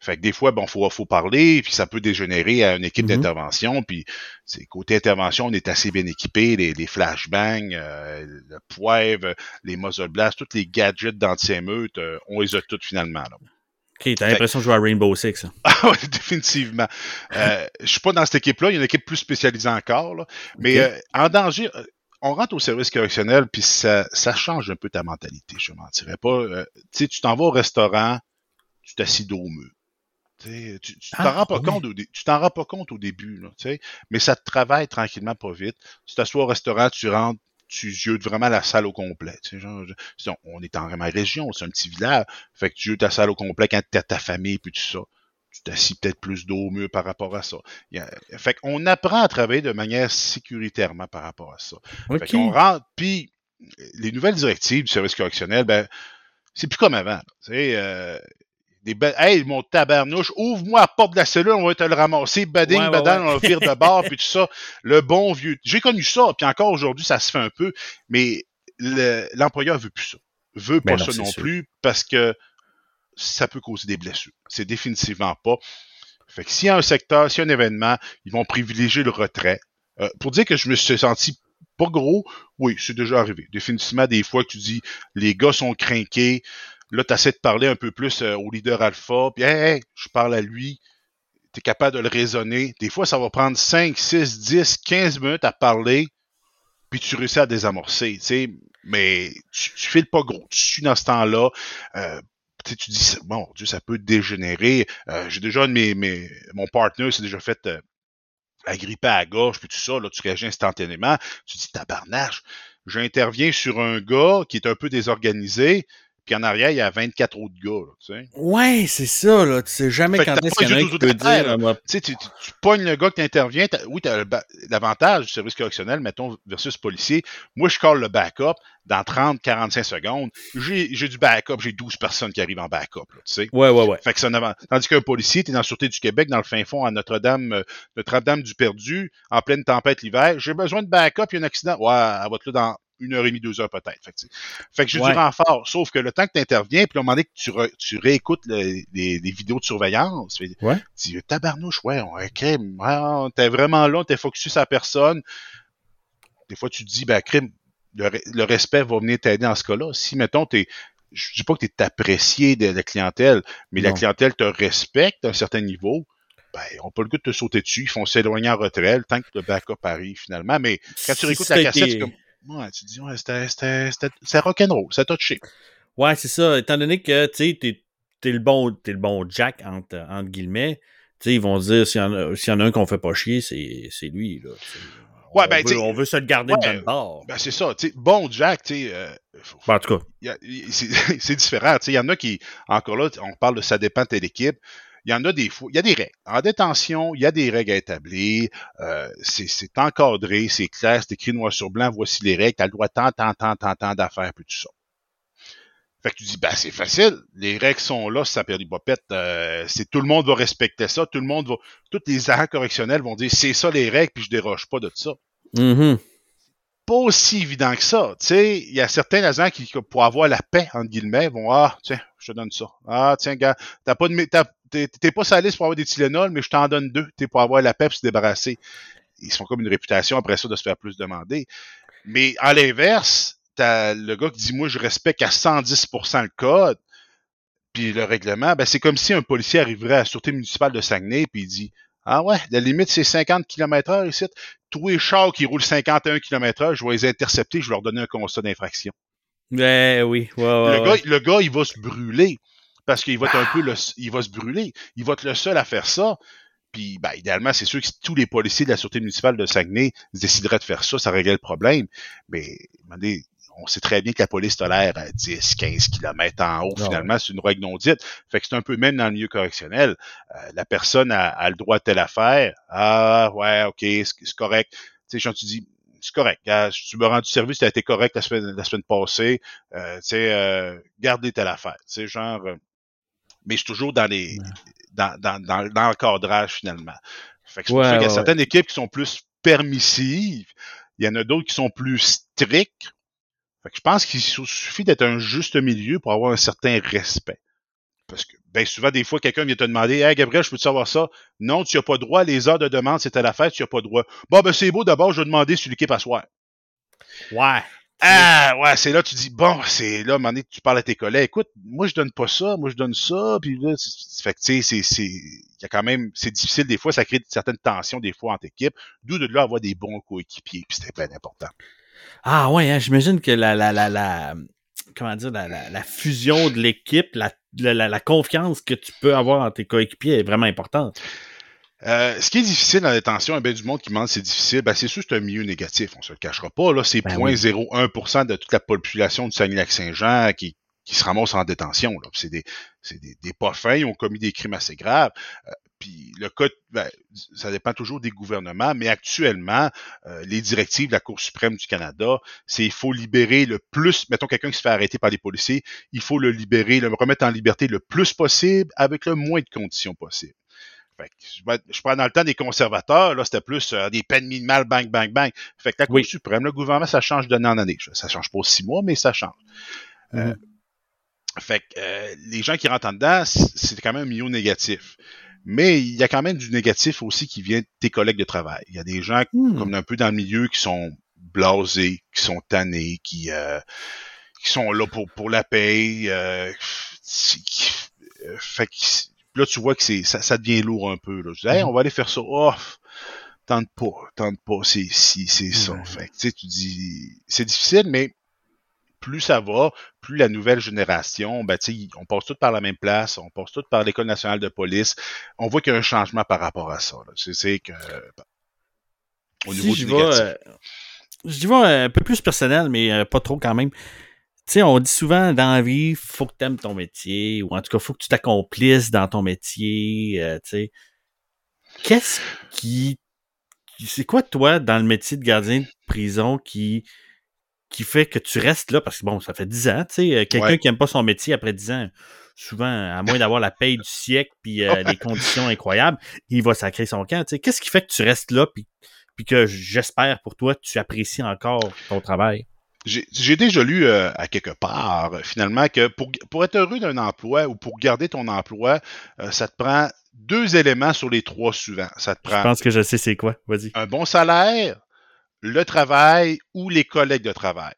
Fait que des fois, bon, faut, faut parler, puis ça peut dégénérer à une équipe Mhm. d'intervention, puis c'est côté intervention, on est assez bien équipé, les, les flashbangs, euh, le poivre, les muzzle blasts, tous les gadgets d'anti-émeute, euh, on les a toutes finalement. Là. Ok, t'as l'impression de jouer à Rainbow Six. hein. Ah ouais, définitivement. Euh, je suis pas dans cette équipe-là, il y a une équipe plus spécialisée encore, là. mais euh, en danger, euh, on rentre au service correctionnel, puis ça, ça change un peu ta mentalité, je ne mentirais pas. Euh, tu sais, tu t'en vas au restaurant, tu t'assis dos au mur. tu tu t'en rends pas oui. compte au dé- tu t'en rends pas compte au début, là, mais ça te travaille tranquillement pas vite. Tu t'assois au restaurant, tu rentres, tu yeux vraiment la salle au complet. genre, on est en région, c'est un petit village, fait que tu yeux ta salle au complet quand t'as ta famille puis tout ça. Tu t'assis peut-être plus dos au mur par rapport à ça. Il y a- fait qu'on apprend à travailler de manière sécuritairement par rapport à ça. Fait qu'on rentre, puis les nouvelles directives du service correctionnel, ben, c'est plus comme avant. là. Tu sais, euh, des be- Hey, mon tabarnouche, ouvre-moi la porte de la cellule, on va te le ramasser, bading, Ouais, ouais, badang, ouais. on va vire de bord, puis tout ça. Le bon vieux. J'ai connu ça, puis encore aujourd'hui, ça se fait un peu, mais le- l'employeur veut plus ça. Veut pas ça non plus, parce que ça peut causer des blessures. C'est définitivement pas. Fait que s'il y a un secteur, s'il y a un événement, ils vont privilégier le retrait. Euh, pour dire que je me suis senti pas gros, oui, c'est déjà arrivé. Définitivement, des fois que tu dis les gars sont craqués, là, tu essaies de parler un peu plus euh, au leader alpha, puis hey, hey, je parle à lui, tu es capable de le raisonner. Des fois, ça va prendre 5, 6, 10, 15 minutes à parler, puis tu réussis à désamorcer, tu. Mais tu, tu files pas gros. Tu suis dans ce temps-là. Euh, tu dis, bon, Dieu, ça peut dégénérer. Euh, J'ai déjà mes, mes mon partner s'est déjà fait euh, agripper à gorge, puis tout ça, là, tu réagis instantanément. Tu dis, tabarnache. J'interviens sur un gars qui est un peu désorganisé, puis en arrière, il y a 24 autres gars, là, tu sais. Ouais, c'est ça, là. Tu sais jamais Fait que quand est-ce qu'il y en a qui peut dire. là. euh, Tu tu, tu, tu pognes le gars qui t'intervient. t'as- Oui, tu as l'avantage du service correctionnel, mettons, versus policier. Moi, je colle le backup dans 30-45 secondes. J'ai du backup, j'ai 12 personnes qui arrivent en backup, là, tu sais. Ouais, ouais, ouais. Fait que Tandis qu'un policier, t'es dans la Sûreté du Québec, dans le fin fond, à Notre-Dame, euh, Notre-Dame du Perdu, en pleine tempête l'hiver. J'ai besoin de backup, il y a un accident. Ouais, elle va être là dans une heure et demie, deux heures peut-être. Fait que, tu fait que j'ai Ouais. du renfort. Sauf que le temps que tu interviens, puis à un moment donné que tu, re- tu réécoutes le- les, les vidéos de surveillance, Ouais. tu dis, tabarnouche, ouais, on, ok, ouais, t'es vraiment là, t'es focusé sur la personne. Des fois, tu te dis, ben, crime, le, re- le respect va venir t'aider dans ce cas-là. Si, mettons, t'es, je dis pas que t'es apprécié de la clientèle, mais la clientèle te respecte à un certain niveau, ben, on peut le goût de te sauter dessus, ils font s'éloigner en retrait, le temps que le backup arrive finalement. Mais quand tu Si réécoutes la cassette, c'est comme, ouais, tu dis, ouais, c'était, rock'n'roll, c'est touché. Ouais, c'est ça. Étant donné que, tu sais, t'es, t'es le bon, le bon Jack, entre, entre guillemets, tu sais, ils vont dire, s'il y, en a- s'il y en a un qu'on fait pas chier, c'est, lui, là. Ouais, on ben, veut, on veut se le garder ouais, de bord. Ben, c'est ça, bon Jack, tu sais, euh, Ben, en tout cas, c'est différent. Il y en a qui, encore là, on parle de ça dépend de telle équipe. Il y en a des fois, il y a des règles. En détention, il y a des règles à établir. Euh, c'est encadré, c'est clair, c'est écrit noir sur blanc, voici les règles. Tu as le droit tant, tant, tant, tant, tant d'affaires, puis tout ça. Fait que tu dis, ben c'est facile, les règles sont là, ça perd bopette, euh, c'est tout le monde va respecter ça, tout le monde va, tous les agents correctionnels vont dire, c'est ça les règles, puis je déroge pas de ça mhm. Pas aussi évident que ça. Tu sais, il y a certains agents qui, pour avoir la paix, entre guillemets, vont Ah, tiens, je te donne ça. Ah, tiens, gars, t'as pas de t'es pas salé pour avoir des Tylenol, mais je t'en donne deux, t'es pour avoir la paix et se débarrasser. Ils sont comme une réputation après ça de se faire plus demander. Mais à l'inverse, t'as le gars qui dit Moi, je respecte à 110% le code, puis le règlement, ben c'est comme si un policier arriverait à la Sûreté municipale de Saguenay, puis il dit Ah ouais, la limite, c'est 50 km/h ici. Tous les chars qui roulent 51 km/h, je vais les intercepter, je vais leur donner un constat d'infraction. Ben oui, ouais, ouais. le, ouais. gars, le gars, il va se brûler. Parce qu'il va être un peu le, il va se brûler. Il va être le seul à faire ça. Puis, ben, idéalement, c'est sûr que si tous les policiers de la Sûreté municipale de Saguenay décideraient de faire ça, ça réglerait le problème. Mais, demandez, on sait très bien que la police tolère à 10, 15 km en haut, Ah finalement, c'est une règle non dite. Fait que c'est un peu même dans le milieu correctionnel. Euh, la personne a, a le droit de telle affaire. Ah, ouais, ok, c'est correct. Tu sais, quand tu dis, c'est correct. Tu me rends du service, tu as été correct la semaine, la semaine passée. Euh, tu sais, euh, gardez telle affaire. Tu sais, genre, euh, mais c'est toujours dans les, Ouais. dans, dans, dans, dans le cadrage finalement. Fait que c'est pour ça qu'il y a ouais, certaines équipes qui sont plus permissives. Il y en a d'autres qui sont plus strictes. Fait que je pense qu'il suffit d'être un juste milieu pour avoir un certain respect. Parce que, ben, souvent, des fois, quelqu'un vient te demander, Hey, Gabriel, je peux te savoir ça? Non, tu n'as pas droit. Les heures de demande, c'était la fête, tu n'as pas droit. Bon, ben, c'est beau. D'abord, je vais demander sur l'équipe à soir. Ouais. Ah, ouais, c'est là, tu dis, bon, c'est là, à un moment donné, tu parles à tes collègues, écoute, moi, je donne pas ça, moi, je donne ça, puis là, c'est- c'est- fait que, tu sais, c'est, c'est, il y a quand même, c'est difficile, des fois, ça crée certaines tensions, des fois, entre équipes, d'où de là avoir des bons coéquipiers, puis c'était bien important. Ah ouais, hein, j'imagine que la, la, la, la, comment dire, la, la, la fusion de l'équipe, la, la, la, confiance que tu peux avoir en tes coéquipiers est vraiment importante. Euh, ce qui est difficile dans la détention, un bien du monde qui demande c'est difficile, ben c'est sûr que c'est un milieu négatif, on se le cachera pas. Là, c'est Ben 0.01% de toute la population du Saguenay-Lac-Saint-Jean qui, qui se ramasse en détention. C'est des, des, des pas fins, ils ont commis des crimes assez graves. Euh, puis le cas, ben, ça dépend toujours des gouvernements, mais actuellement, euh, les directives de la Cour suprême du Canada, c'est il faut libérer le plus, mettons quelqu'un qui se fait arrêter par les policiers, il faut le libérer, le remettre en liberté le plus possible avec le moins de conditions possibles. Fait que, je, prends dans le temps des conservateurs, là, c'était plus euh, des peines minimales, bang, bang, bang. Fait que la Cour Oui. suprême, le gouvernement, ça change d'année en année. Ça change pas six mois, mais ça change. Euh, fait que euh, les gens qui rentrent en dedans, c'est quand même un milieu négatif. Mais il y a quand même du négatif aussi qui vient de tes collègues de travail. Il y a des gens Hmm. comme un peu dans le milieu qui sont blasés, qui sont tannés, qui, euh, qui sont là pour, pour la paye. Euh, qui- euh, fait que là, tu vois que c'est ça, ça devient lourd un peu. Là. Je dis, Hey, Mhm. on va aller faire ça. Oh, tente pas, tente pas, c'est si, c'est ça. Fait que, tu sais, tu dis, c'est difficile, mais plus ça va, plus la nouvelle génération, ben, tu sais, on passe tous par la même place, on passe tous par l'École nationale de police. On voit qu'il y a un changement par rapport à ça. C'est- que, au niveau du vais, négatif. euh, je vais un peu plus personnel, mais euh, pas trop quand même. Tu sais, on dit souvent dans la vie, faut que tu aimes ton métier, ou en tout cas, faut que tu t'accomplisses dans ton métier. euh, tu sais. Qu'est-ce qui. C'est quoi, toi, dans le métier de gardien de prison qui qui fait que tu restes là? Parce que bon, ça fait 10 ans, tu sais. euh, Quelqu'un Ouais. qui aime pas son métier après 10 ans, souvent, à moins d'avoir la paye du siècle puis euh, les conditions incroyables, il va sacrer son camp. tu sais. Qu'est-ce qui fait que tu restes là puis puis que j'espère pour toi, tu apprécies encore ton travail? J'ai déjà lu euh, à quelque part, finalement, que pour, pour être heureux d'un emploi ou pour garder ton emploi, euh, ça te prend deux éléments sur les trois suivants. Ça te Je prend pense que je sais c'est quoi. Vas-y. un bon salaire, le travail ou les collègues de travail.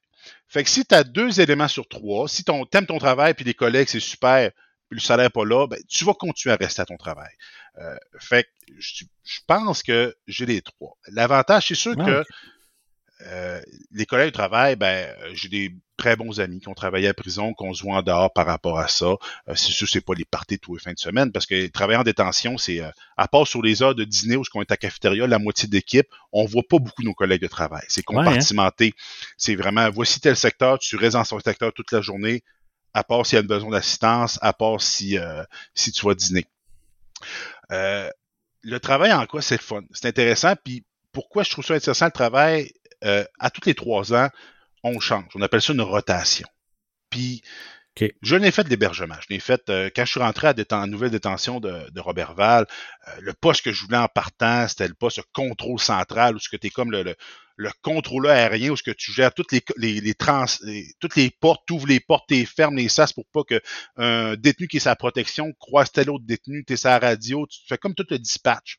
Fait que si tu as deux éléments sur trois, si ton aimes ton travail puis les collègues, c'est super, puis le salaire n'est pas là, ben, tu vas continuer à rester à ton travail. Euh, fait que je, je pense que j'ai les trois. L'avantage, c'est sûr Ah, que. Euh, les collègues de travail, ben, euh, j'ai des très bons amis qui ont travaillé à prison, qu'on se voit en dehors par rapport à ça. Euh, c'est sûr, c'est pas les parties tous les fins de semaine, parce que travailler en détention, c'est euh, à part sur les heures de dîner où on est à cafétéria, la moitié d'équipe, on voit pas beaucoup nos collègues de travail. C'est Ouais, hein. compartimenté. C'est vraiment, voici tel secteur, tu restes dans ce secteur toute la journée, à part s'il y a besoin d'assistance, à part si, euh, si tu vas dîner. Euh, le travail en quoi c'est fun? C'est intéressant, puis pourquoi je trouve ça intéressant le travail? Euh, à tous les trois ans, on change. On appelle ça une rotation. Puis, je n'ai fait de l'hébergement. Je l'ai fait euh, quand je suis rentré à déten- nouvelle détention de, de Robertval. euh, le poste que je voulais en partant, c'était le poste de contrôle central, où ce que tu es comme le, le, le contrôleur aérien, où ce que tu gères toutes les, les, les trans, les- toutes les portes, tu ouvres les portes, tu fermes les sas pour pas que un détenu qui est sa protection croise tel autre détenu, tu es sa radio, tu fais comme tout le dispatch.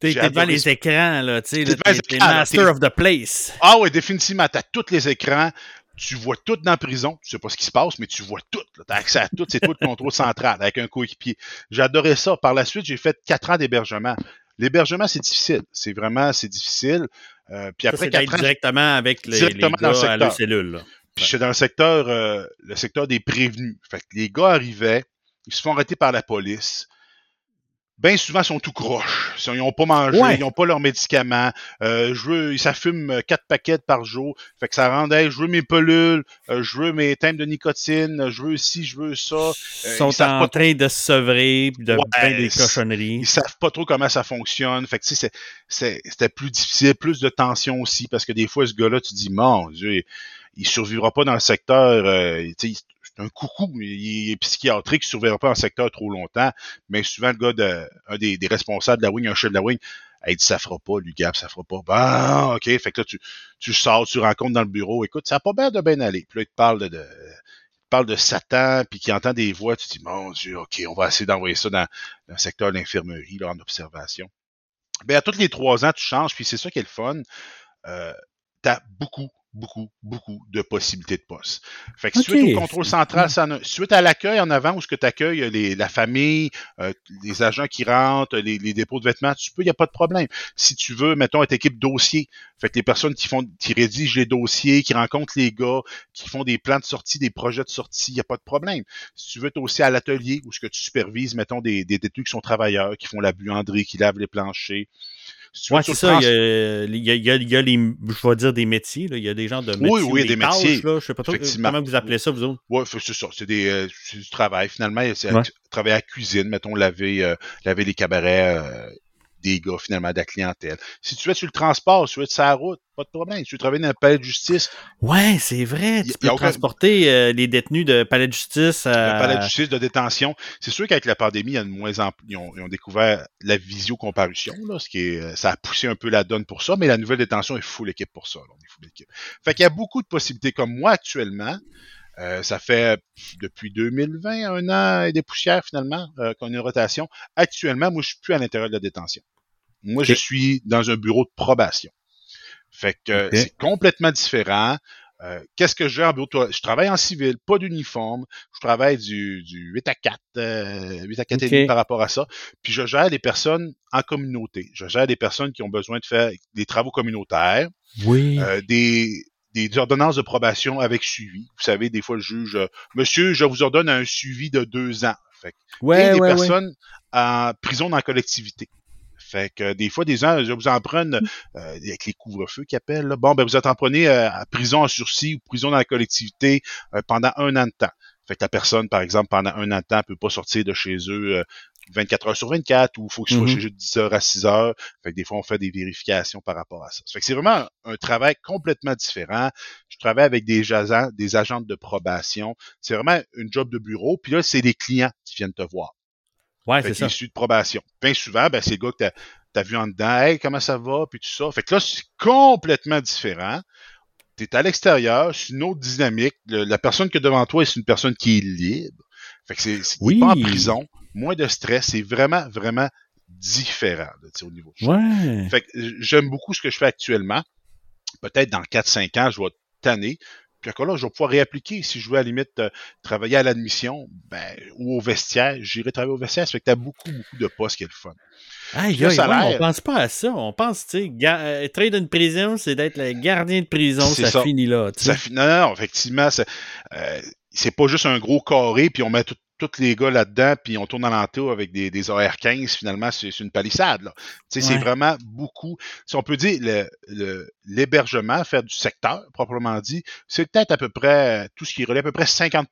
T'es devant les ça. écrans, là, tu sais. T'es master of the place. Ah ouais, définitivement, tu as tous les écrans, tu vois tout dans la prison, tu sais pas ce qui se passe, mais tu vois tout. Tu as accès à tout, c'est tout le contrôle central avec un coéquipier. J'adorais ça. Par la suite, j'ai fait quatre ans d'hébergement. L'hébergement, c'est difficile. C'est vraiment, c'est difficile. Euh, puis Ça, après d'être ans, directement avec les, Directement les dans le gars à cellule. là. puis j'étais dans le secteur, euh, le secteur des prévenus. Fait que les gars arrivaient, ils se font arrêter par la police. Bien souvent, ils sont tout croches. Ils n'ont pas mangé, Ouais. ils n'ont pas leurs médicaments. Euh, je veux, ça fume euh, quatre paquets par jour. Fait que ça rendait, je veux mes pelules, euh, je veux mes thèmes de nicotine, je veux ci, je veux ça. Ils ils sont en train de se sevrer, de Ouais, faire des cochonneries. Ils savent pas trop comment ça fonctionne. Fait que tu sais, c'est- c'est- c'était plus difficile, plus de tension aussi, parce que des fois, ce gars-là, tu dis, mon Dieu, il, survivra pas dans le secteur. euh, un coucou, il, est psychiatrique, il survivra pas le secteur trop longtemps. Mais souvent, le gars, un des, responsables de la wing, un chef de la wing, il dit, ça fera pas, lui, Gab, ça fera pas. Ben, OK. Fait que là, tu, tu sors, tu rencontres dans le bureau, écoute, ça a pas bien de bien aller. Puis là, il te parle de, parle de Satan, puis qui entend des voix, tu dis, mon Dieu, OK, on va essayer d'envoyer ça dans, dans le secteur de l'infirmerie, en observation. Ben, à tous les trois ans, tu changes, puis c'est ça qui est le fun. Euh, tu beaucoup, beaucoup, beaucoup de possibilités de postes. Fait que si tu es au contrôle central, ça, tu es à l'accueil en avant où ce que tu accueilles la famille, euh, les agents qui rentrent, les, dépôts de vêtements, tu peux, il n'y a pas de problème. Si tu veux, mettons, être équipe dossier, fait que les personnes qui font, qui rédigent les dossiers, qui rencontrent les gars, qui font des plans de sortie, des projets de sortie, il n'y a pas de problème. Si tu veux être aussi à l'atelier où ce que tu supervises, mettons, des, des détenus qui sont travailleurs, qui font la buanderie, qui lavent les planchers, oui, c'est ça. Il, y a, il, y a, il y a, les, je vais dire des métiers. Là. Il y a des gens de métiers. Oui, oui, des, métiers. Là. Je sais pas trop comment vous appelez ça, vous autres? Oui, c'est ça. C'est euh, du travail, finalement. C'est travailler à la cuisine, mettons, laver, euh, laver les cabarets, euh, des gars, finalement, de la clientèle. Si tu es sur le transport, si tu es sur la route, pas de problème. Si tu travailles dans le palais de justice. Ouais, c'est vrai. Tu peux transporter euh, les détenus de palais de justice. À... Le palais de justice de détention. C'est sûr qu'avec la pandémie, il y a de moins en... ils, ont, ils ont découvert la visiocomparution, là, ce qui est, euh, ça a poussé un peu la donne pour ça, mais la nouvelle détention est full équipe pour ça. Là. On est full équipe. Fait qu'il y a beaucoup de possibilités. Comme moi, actuellement, euh, ça fait depuis 2020, un an et des poussières finalement qu'on a une rotation. Actuellement, moi, je suis plus à l'intérieur de la détention. Moi, je suis dans un bureau de probation. Fait que c'est complètement différent. Euh, qu'est-ce que j'ai en bureau? Je travaille en civil, pas d'uniforme. Je travaille du, du 8 à 4, euh, 8 à 4 et demi par rapport à ça. Puis je gère des personnes en communauté. Je gère des personnes qui ont besoin de faire des travaux communautaires. Oui. Euh, des, des ordonnances de probation avec suivi. Vous savez, des fois, le juge, euh, monsieur, je vous ordonne un suivi de deux ans. Fait ouais, et des ouais, personnes en prison dans la collectivité. Fait que des fois, des gens, je vous en prenne mmh. euh, avec les couvre-feux qui appellent. Bon, ben vous êtes en prenez euh, à prison en sursis ou prison dans la collectivité euh, pendant un an de temps. Fait que la personne, par exemple, pendant un an de temps, peut pas sortir de chez eux 24 heures sur 24 ou il faut qu'il soit mmh chez eux de 10 heures à 6 heures. Fait que des fois, on fait des vérifications par rapport à ça. Fait que c'est vraiment un travail complètement différent. Je travaille avec des agents, des agents de probation. C'est vraiment une job de bureau. Puis là, c'est des clients qui viennent te voir. Ouais, c'est ça. Issu de probation. Bien souvent, ben, c'est le gars que t'as as vu en dedans, hey, comment ça va, puis tout ça. Fait que là, c'est complètement différent. T'es à l'extérieur, c'est une autre dynamique. la personne que devant toi, c'est une personne qui est libre. Fait que c'est oui. pas en prison, moins de stress, c'est vraiment, vraiment différent là, au niveau de ouais. Fait que j'aime beaucoup ce que je fais actuellement. Peut-être dans 4-5 ans, je vais tanner. Puis encore là, je vais pouvoir réappliquer. Si je veux à la limite euh, travailler à l'admission ben, ou au vestiaire, j'irai travailler au vestiaire. Ça fait que tu as beaucoup, beaucoup de postes qui est le fun. Ah, le salaire, on pense pas à ça. On pense, tu sais, euh, être d'une prison, c'est d'être le gardien de prison. Ça, finit là. Ça non, non, effectivement, euh, c'est pas juste un gros carré, puis on met tout, tous les gars là-dedans, puis on tourne alentour avec des, des AR-15, finalement, c'est une palissade. Là. sais C'est vraiment beaucoup. Si on peut dire l'hébergement, le, faire du secteur, proprement dit, c'est peut-être à peu près tout ce qui relève à peu près 50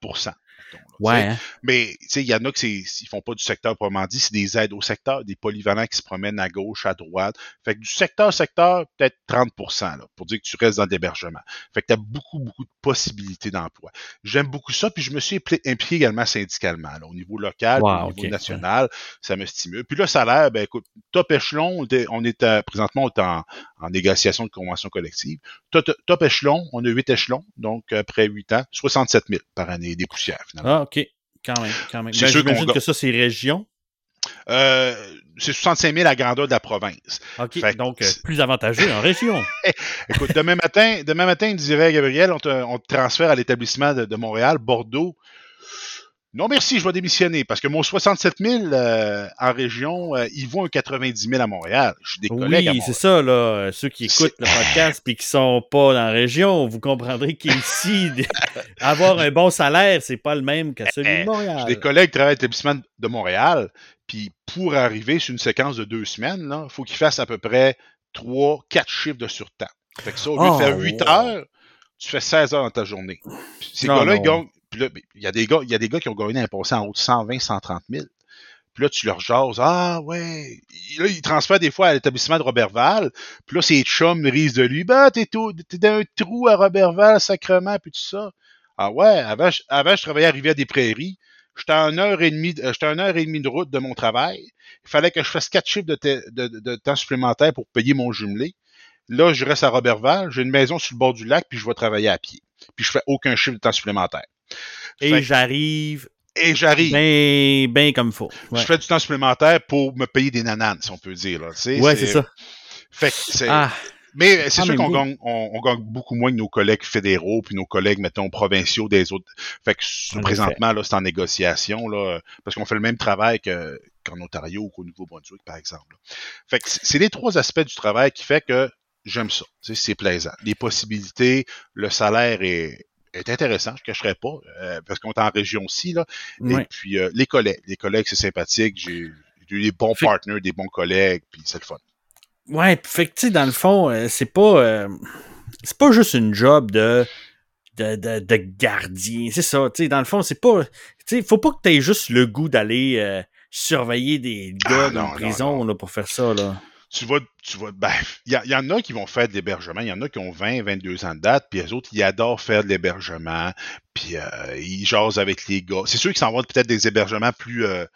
Ouais. Hein. Mais il y en a qui ils font pas du secteur proprement dit, c'est des aides au secteur, des polyvalents qui se promènent à gauche, à droite. Fait que du secteur secteur, peut-être 30 là, pour dire que tu restes dans l'hébergement. Fait que tu as beaucoup, beaucoup de possibilités d'emploi. J'aime beaucoup ça, puis je me suis impliqué également syndicalement, au niveau local, au niveau national, ça me stimule. Puis le salaire, ben écoute, top échelon, on est présentement on est en, négociation de convention collective. Top, top échelon, on a huit échelons, donc après huit ans, 67 000 par année, des poussières finalement. Ah, OK. Quand même, quand même. Ben, J'imagine que ça, c'est région. Euh, c'est 65 000 à grandeur de la province. OK, donc euh, plus avantageux en région. Écoute, demain matin, demain matin, il dirait, Gabriel, on te, on te transfère à l'établissement de, de, Montréal, Bordeaux, non, merci, je vais démissionner parce que mon 67 000 euh, en région, euh, il vaut un 90 000 à Montréal. Je suis des collègues. Oui, c'est ça, là. Ceux qui écoutent le podcast et qui sont pas dans la région, vous comprendrez qu'ici, avoir un bon salaire, c'est pas le même que celui de Montréal. J'ai des collègues qui travaillent à l'établissement de Montréal, puis pour arriver sur une séquence de deux semaines, il faut qu'ils fassent à peu près trois, quatre chiffres de surtemps. Fait que ça, au lieu de faire 8 heures, tu fais 16 heures dans ta journée. ces gars-là, ils gagnent puis là, ben, il y a des gars, il y a des gars qui ont gagné un passé en haut de 120, 130 000. Puis là, tu leur jases, ah ouais. Là, ils transfèrent des fois à l'établissement de Robertval. Puis là, ces chums risent de lui. Bah, t'es, t'es dans un trou à Robertval, sacrement, puis tout ça. Ah ouais, avant, avant je travaillais à Rivière-des-Prairies. J'étais à une heure et demie, euh, j'étais à une heure et demie de route de mon travail. Il fallait que je fasse quatre chiffres de, temps supplémentaire pour payer mon jumelé. Là, je reste à Robertval. J'ai une maison sur le bord du lac, puis je vais travailler à pied. Puis je fais aucun chiffre de temps supplémentaire. Et j'arrive. Et j'arrive. Ben, ben comme il faut. Je fais du temps supplémentaire pour me payer des nananes, si on peut dire. Là. ouais, c'est ça. Fait que c'est. Ah. Mais c'est Ah, sûr qu'on gagne, on, on gagne beaucoup moins que nos collègues fédéraux puis nos collègues, mettons, provinciaux des autres. Fait que En présentement, là, c'est en négociation, là, parce qu'on fait le même travail que, qu'en Ontario ou qu'au Nouveau-Brunswick, par exemple. Fait que c'est les trois aspects du travail qui fait que j'aime ça. C'est plaisant. Les possibilités, le salaire est, est intéressant, je ne cacherai pas, euh, parce qu'on est en région aussi, là. Et puis, euh, les collègues. Les collègues, c'est sympathique. J'ai eu des bons Fait- partners, des bons collègues, puis c'est le fun. Ouais, fait que, tu sais, dans le fond, euh, c'est pas. c'est pas juste une job de. De, de, de gardien. C'est ça, tu sais, dans le fond, c'est pas. Tu sais, faut pas que tu aies juste le goût d'aller surveiller des gars Ah, dans non, la non, prison non. Là, pour faire ça, là. Tu vas, tu vas, ben, il y, y en a qui vont faire de l'hébergement, il y en a qui ont 20, 22 ans de date, puis les autres, ils adorent faire de l'hébergement, puis euh, ils jasent avec les gars. C'est sûr qu'ils s'en vont peut-être des hébergements plus, euh,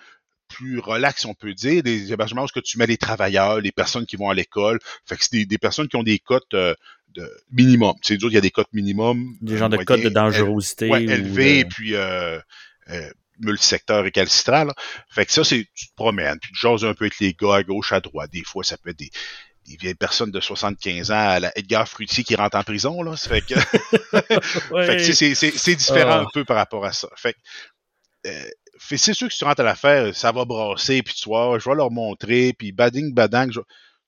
plus relax, on peut dire, des hébergements où tu mets les travailleurs, les personnes qui vont à l'école, fait que c'est des, des personnes qui ont des cotes euh, de minimum. C'est dur, il y a des cotes minimum. Des euh, genres de moyens, codes de dangerosité. ouais, ou élevés, de- puis euh, euh, multisecteur récalcitrant. Là. Fait que ça, c'est tu te promènes, puis tu jases un peu avec les gars à gauche, à droite. Des fois, ça peut être des, des vieilles personnes de 75 ans à la Edgar Fruitier qui rentre en prison. Là. Ça fait que, Ouais. fait que c'est- différent Ah. un peu par rapport à ça. Fait que, euh, c'est sûr que si tu rentres à l'affaire, ça va brasser, puis tu vois, je vais leur montrer, puis bading, badang, je-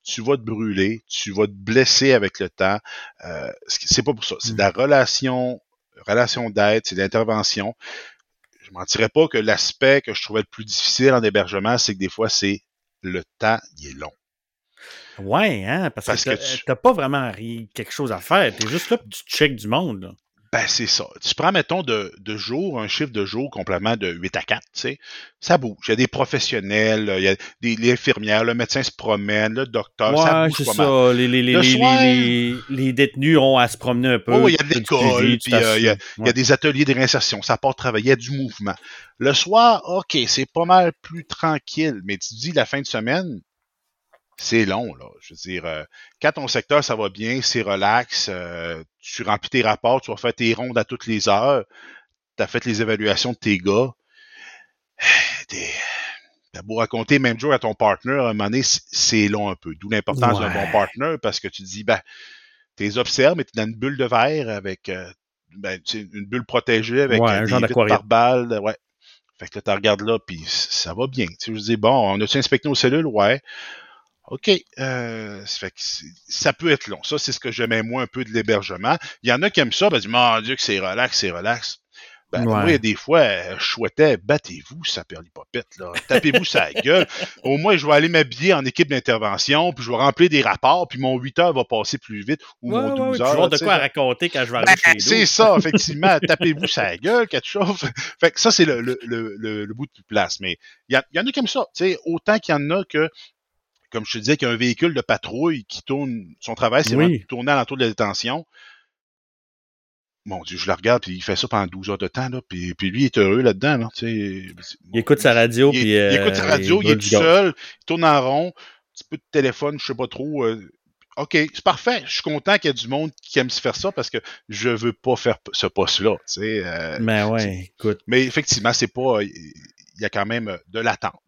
tu vas te brûler, tu vas te blesser avec le temps. Euh, c'est c'est pas pour ça. C'est de la relation, relation d'aide, c'est de l'intervention. Je mentirais pas que l'aspect que je trouvais le plus difficile en hébergement, c'est que des fois, c'est le temps, il est long. Ouais, hein, parce, Parce que que t'as tu- t'as pas vraiment quelque chose à faire. T'es juste là pour tu check du monde. Là. Ben, c'est ça. Tu prends, mettons, de, de jour, un chiffre de jour complètement de 8 à 4, tu sais. Ça bouge. Il y a des professionnels, il y a des les infirmières, le médecin se promène, le docteur, ça bouge c'est pas ça. mal. Les, les, les, Le les, soir- les, les détenus ont à se promener un peu. Oh, il y a de l'école, puis euh, il y a- y des ateliers de réinsertion, ça part travailler, il y a du mouvement. Le soir, OK, c'est pas mal plus tranquille, mais tu te dis la fin de semaine, c'est long, là. Je veux dire, euh, quand ton secteur, ça va bien, c'est relax, euh, tu remplis tes rapports, tu vas faire tes rondes à toutes les heures, tu as fait les évaluations de tes gars. T'es- T'as beau raconter même jour à ton partner, à un moment donné, c'est long un peu. D'où l'importance d'un bon partner, parce que tu dis, ben, tu les observes, mais tu dans une bulle de verre avec euh, ben, une bulle protégée avec Ouais, euh, un genre par balle. Ouais. Fait que là, tu regardes là, puis ça va bien. Tu sais, je dis, bon, on a-tu inspecté nos cellules? Ouais. OK. Euh, ça fait que c'est- ça peut être long. Ça, c'est ce que j'aimais moins un peu de l'hébergement. Il y en a qui aiment ça, ben, disent, mon Dieu, que c'est relax, c'est relax. Ben, Ouais. moi, des fois, euh, je souhaitais, battez-vous, ça perlipopette, là. Tapez-vous sa gueule. Au moins, je vais aller m'habiller en équipe d'intervention, puis je vais remplir des rapports, puis mon 8 heures va passer plus vite, ou Ouais, mon ouais, 12 ouais, puis heures. avoir de quoi raconter quand je vais ben, arriver chez nous. c'est ça, effectivement. Tapez-vous sa gueule, quelque chose. Fait que ça, c'est le, le, le, le, le bout de place. Mais il y, en a comme ça. Tu sais, autant qu'il y en a que, comme je te disais, qu'il y a un véhicule de patrouille qui tourne, son travail, c'est Oui. de tourner alentour de la détention. Mon Dieu, je le regarde, puis il fait ça pendant 12 heures de temps, là, puis, puis lui, il est heureux là-dedans, là, tu sais. Il écoute sa radio, Il, puis. il euh, écoute sa radio, il est brûle tout seul, il tourne en rond, un petit peu de téléphone, je sais pas trop. euh, OK, c'est parfait. Je suis content qu'il y ait du monde qui aime se faire ça parce que je veux pas faire ce poste-là. tu sais, euh, Mais ouais, écoute. mais effectivement, c'est pas. Il y a quand même de l'attente.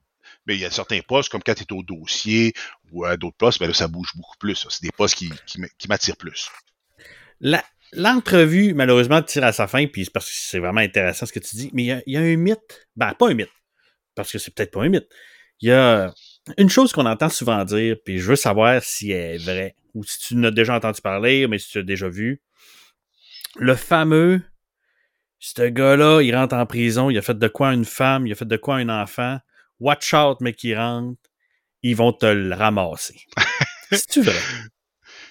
Mais il y a certains postes, comme quand tu es au dossier ou à d'autres postes, ben là, ça bouge beaucoup plus. C'est des postes qui, qui, m'attirent plus. L'entrevue, malheureusement, tire à sa fin, puis parce que c'est vraiment intéressant ce que tu dis. Mais il y a, y a un mythe. Ben, pas un mythe. Parce que c'est peut-être pas un mythe. Il y a une chose qu'on entend souvent dire, puis je veux savoir si elle est vraie. Ou si tu en as déjà entendu parler, mais si tu l'as déjà vu. Le fameux. Ce gars-là, il rentre en prison, il a fait de quoi une femme, il a fait de quoi un enfant. Watch out, mais qui rentre, ils vont te le ramasser. C'est-tu vrai?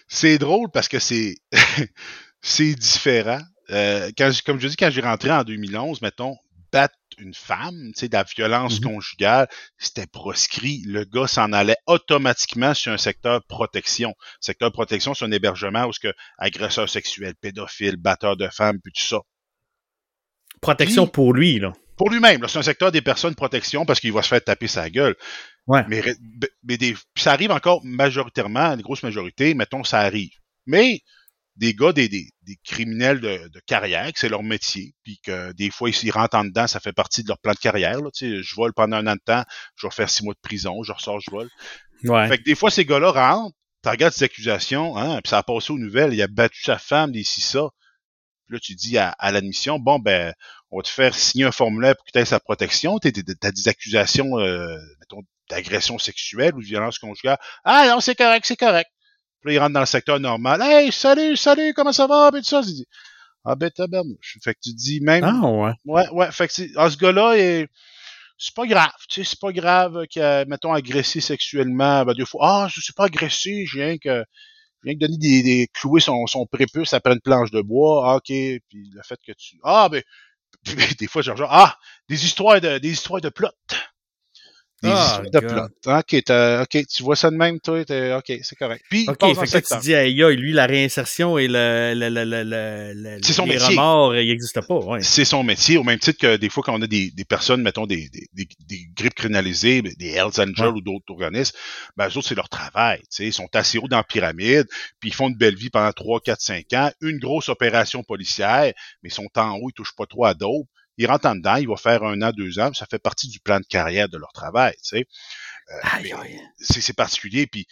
C'est drôle parce que c'est c'est différent. Euh, quand, comme je dis, quand j'ai rentré en 2011, mettons, battre une femme, tu sais, de la violence Mhm. conjugale, c'était proscrit. Le gars s'en allait automatiquement sur un secteur protection. Secteur protection, c'est un hébergement où ce que agresseur sexuel, pédophile, batteur de femmes, puis tout ça. Protection Puis- pour lui, là. Pour lui-même, c'est un secteur des personnes protection parce qu'il va se faire taper sa gueule. Ouais. Mais, mais des, ça arrive encore majoritairement, une grosse majorité, mettons, ça arrive. Mais des gars, des, des, des criminels de, de carrière, que c'est leur métier, puis que des fois, ils, rentrent en dedans, ça fait partie de leur plan de carrière. Là, tu sais, je vole pendant un an de temps, je vais faire six mois de prison, je ressors, je vole. Ouais. Fait que des fois, ces gars-là rentrent, tu regardes ses accusations, hein, puis ça a passé aux nouvelles, il a battu sa femme, des si ça. Puis là, tu dis à, l'admission, bon, ben, on va te faire signer un formulaire pour que tu aies sa protection. Tu as des accusations, euh, mettons, d'agression sexuelle ou de violence conjugale. Ah non, c'est correct, c'est correct. Puis là, il rentre dans le secteur normal. Hey, salut, salut, comment ça va? Puis tout ça. Dit, ah ben, tabarnouche. Fait que tu dis même. Ah ouais. Ouais, ouais. Fait que ah, ce gars-là est c'est pas grave, tu sais, c'est pas grave que, mettons, agressé sexuellement, ben, deux fois, ah, je suis pas agressé, je viens que, je viens que donner des, des clouer son, son prépuce après une planche de bois, ah, ok, puis le fait que tu, ah, ben, des fois, genre, ah, des histoires de, des histoires de plot. Ah, de plot. OK, OK, tu vois ça de même, toi, OK, c'est correct. Puis, OK, fait que tu dis, hey, lui, la réinsertion et le, le, le, le, c'est son les métier. remords, il n'existe pas. Ouais. C'est son métier, au même titre que des fois, quand on a des, des personnes, mettons, des, des, des, des grippes criminalisées, des Hells Angels ou d'autres organismes, ben, eux autres, c'est leur travail, tu sais, ils sont assez hauts dans la pyramide, puis ils font une belle vie pendant 3, 4, 5 ans, une grosse opération policière, mais ils sont en haut, ils touchent pas trop à d'autres ils rentrent en dedans, il va faire un an, deux ans, ça fait partie du plan de carrière de leur travail, tu sais. Euh, c'est particulier, puis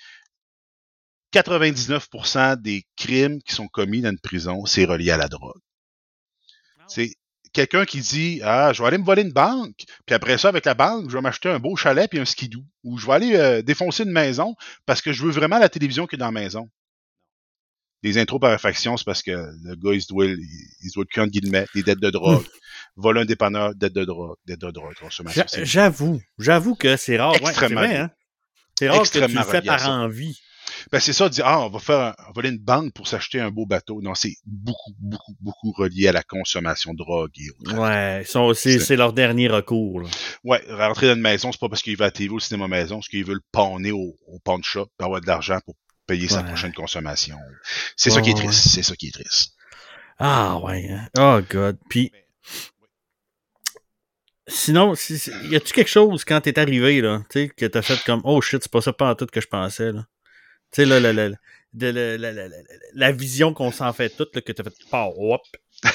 99% des crimes qui sont commis dans une prison, c'est relié à la drogue. Ah c'est quelqu'un qui dit ah je vais aller me voler une banque puis après ça avec la banque je vais m'acheter un beau chalet puis un skidoo ou je vais aller euh, défoncer une maison parce que je veux vraiment la télévision qui est dans la maison des intros par infraction, c'est parce que le gars, il se doit, il se doit le cul guillemets, des dettes de drogue, voler un dépanneur, dette de drogue, dette de drogue, consommation. J'avoue, j'avoue que c'est rare. Extrêmement. Ouais, c'est hein? Rare que tu le fais par envie. Ben c'est ça, dire ah on va faire on va voler une banque pour s'acheter un beau bateau. Non, c'est beaucoup beaucoup beaucoup relié à la consommation de drogue et autres. Ouais, c'est leur dernier recours. Là. Ouais, rentrer dans une maison, c'est pas parce qu'il va à TV au cinéma maison, c'est qu'il veut le pawner au, au pawn shop avoir de l'argent pour payer sa prochaine consommation. C'est ça qui est triste. C'est ça qui est triste. Ah ouais. Hein. Oh god. Puis sinon, y a-tu quelque chose quand t'es arrivé là, tu sais, que t'as fait comme oh shit, c'est pas ça pas en tout que je pensais là. Tu sais là, la, la, la, la, vision qu'on s'en fait toute là, que t'as fait pas hop.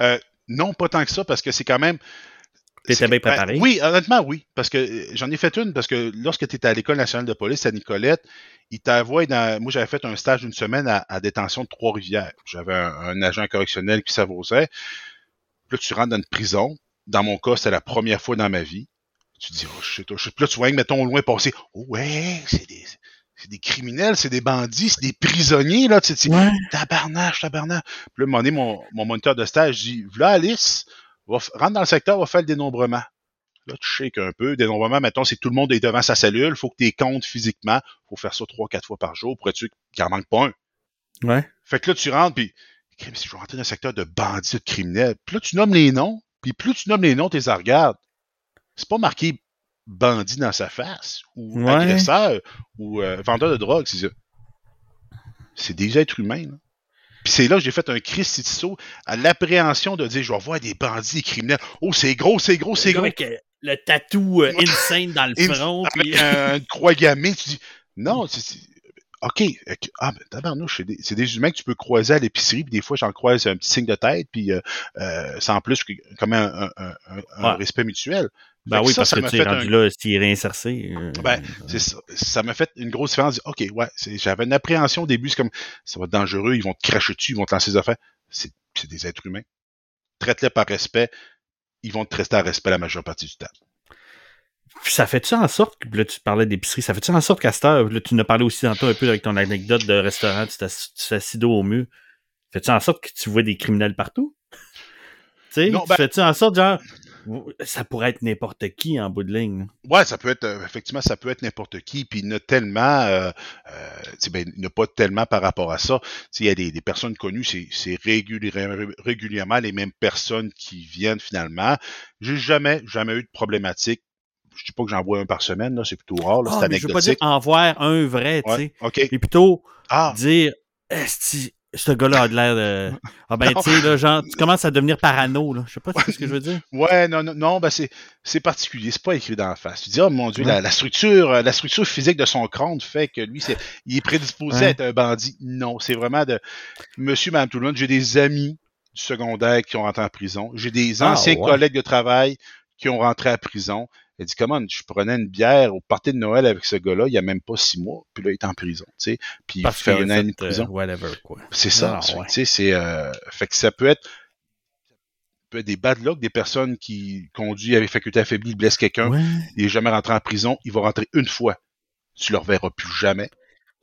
euh, non, pas tant que ça parce que c'est quand même T'étais bien ben, préparé? oui, honnêtement, oui. Parce que euh, j'en ai fait une, parce que lorsque tu étais à l'École nationale de police à Nicolette, il t'envoie dans. Moi, j'avais fait un stage d'une semaine à, détention de Trois-Rivières. J'avais un, agent correctionnel qui s'avausait. Puis là, tu rentres dans une prison. Dans mon cas, c'était la première fois dans ma vie. Tu te dis, oh shit, oh shit. Puis là, tu vois, mettons, au loin passer. Oh ouais, c'est des. C'est des criminels, c'est des bandits, c'est des prisonniers, là, tu sais, ouais. tabarnage, tabarnage. Puis là, un mon, mon moniteur de stage dit, voilà Alice, rentre dans le secteur, va faire le dénombrement. Là, tu shakes un peu. Dénombrement, mettons, c'est tout le monde est devant sa cellule. Il faut que tu comptes physiquement. Il faut faire ça trois, quatre fois par jour pour être sûr qu'il n'en manque pas un. Ouais. Fait que là, tu rentres, puis si je vais rentrer dans le secteur de bandits, de criminels, puis là, tu nommes les noms, puis plus tu nommes les noms, tu les regardes. C'est pas marqué bandit dans sa face, ou agresseur, ou euh, vendeur de drogue, c'est ça. C'est des êtres humains, là. Puis c'est là que j'ai fait un saut à l'appréhension de dire je vais voir des bandits, des criminels. Oh, c'est gros, c'est gros, c'est gros. Euh, le tatou euh, insane dans le front. Avec un, croix gammée, tu dis non, c'est. OK, ah, ben, tabarnouche, c'est des, humains que tu peux croiser à l'épicerie, puis des fois, j'en croise un petit signe de tête, puis euh, euh sans plus, comme un, un, un, respect mutuel. Ben oui, parce que tu es rendu là, s'il est réinsercé. Euh, ben, c'est ça. Ça m'a fait une grosse différence. OK, ouais, j'avais une appréhension au début, c'est comme, ça va être dangereux, ils vont te cracher dessus, ils vont te lancer des affaires. C'est des êtres humains. Traite-les par respect, ils vont te rester à respect la majeure partie du temps. Ça fait-tu en sorte, que, là tu parlais d'épicerie, ça fait-tu en sorte qu'à cette heure, là, tu nous as parlé aussi tantôt un peu avec ton anecdote de restaurant, tu t'assis dos au mur, fais-tu en sorte que tu vois des criminels partout? Tu sais, ben fais-tu en sorte, genre, ça pourrait être n'importe qui en bout de ligne. Ouais, ça peut être euh, effectivement, ça peut être n'importe qui, puis il tellement, euh, euh ben, il pas tellement par rapport à ça. Il y a des, personnes connues, c'est régulièrement, régulièrement les mêmes personnes qui viennent finalement. J'ai jamais, jamais eu de problématique je dis pas que j'en vois un par semaine, là, c'est plutôt rare, là, ah, c'est Je veux pas dire en voir un vrai, tu sais. OK. Mais plutôt ah. dire, ce gars-là a de l'air de. Ah ben, tu sais, genre, tu commences à devenir parano, là. Je sais pas ce que je veux dire. Ouais, non, non, non, ben c'est, particulier. C'est pas écrit dans la face. Tu dis, oh mon Dieu, la, structure, la structure physique de son crâne fait que lui, c'est, il est prédisposé à être un bandit. Non, c'est vraiment de monsieur, madame, tout le monde. J'ai des amis du secondaire qui ont rentré en prison. J'ai des ah, anciens collègues de travail qui ont rentré à prison. Elle dit, comment, je prenais une bière au party de Noël avec ce gars-là, il y a même pas six mois, puis là, il est en prison, tu sais. Puis il fait un an de prison. Euh, whatever, quoi. C'est ça, tu sais, c'est, euh, fait que ça peut être, peut être des bad luck, des personnes qui conduisent avec faculté affaiblie, blessent quelqu'un, il est jamais rentré en prison, il va rentrer une fois. Tu le reverras plus jamais.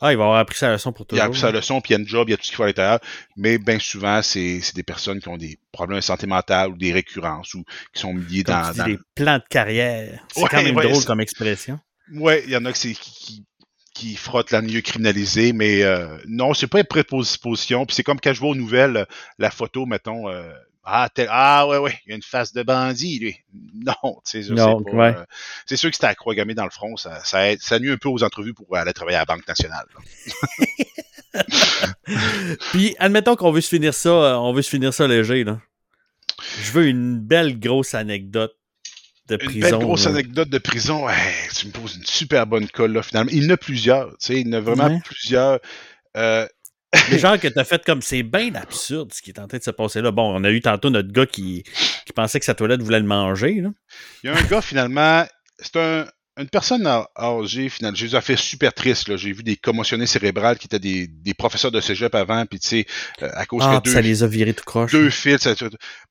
Ah, il va avoir appris sa leçon pour toujours. Il a appris sa leçon, puis il y a une job, il y a tout ce qu'il faut à l'intérieur. Mais bien souvent, c'est des personnes qui ont des problèmes de santé mentale ou des récurrences ou qui sont liées dans, dans... des plans de carrière. C'est quand même drôle comme expression. Oui, il y en a qui, qui, qui frottent la milieu criminalisé, mais euh, non, c'est pas une préposition. Puis c'est comme quand je vois aux nouvelles la photo, mettons, euh, ah, ah ouais, ouais, il y a une face de bandit, lui. Non, tu sais. Euh, c'est sûr que c'était à croix gammée dans le front, ça, ça, ça nuit un peu aux entrevues pour aller travailler à la Banque nationale. Puis, admettons qu'on veut se finir ça, euh, on veut se finir ça léger, là. Je veux une belle grosse anecdote de prison. Une belle grosse anecdote de prison. Tu me poses une super bonne colle, là, finalement. Il y en a plusieurs, tu sais, il y en a vraiment plusieurs. Euh, les gens que t'as fait comme c'est bien absurde ce qui est en train de se passer là. Bon, on a eu tantôt notre gars qui, qui pensait que sa toilette voulait le manger. Là. Il y a un gars finalement, c'est un, une personne âgée, finalement, je les ai fait super triste. J'ai vu des commotionnés cérébrales qui étaient des, des professeurs de cégep avant, puis tu sais, euh, à cause ah, que deux, ça les a virés tout croche. Deux fils, ça,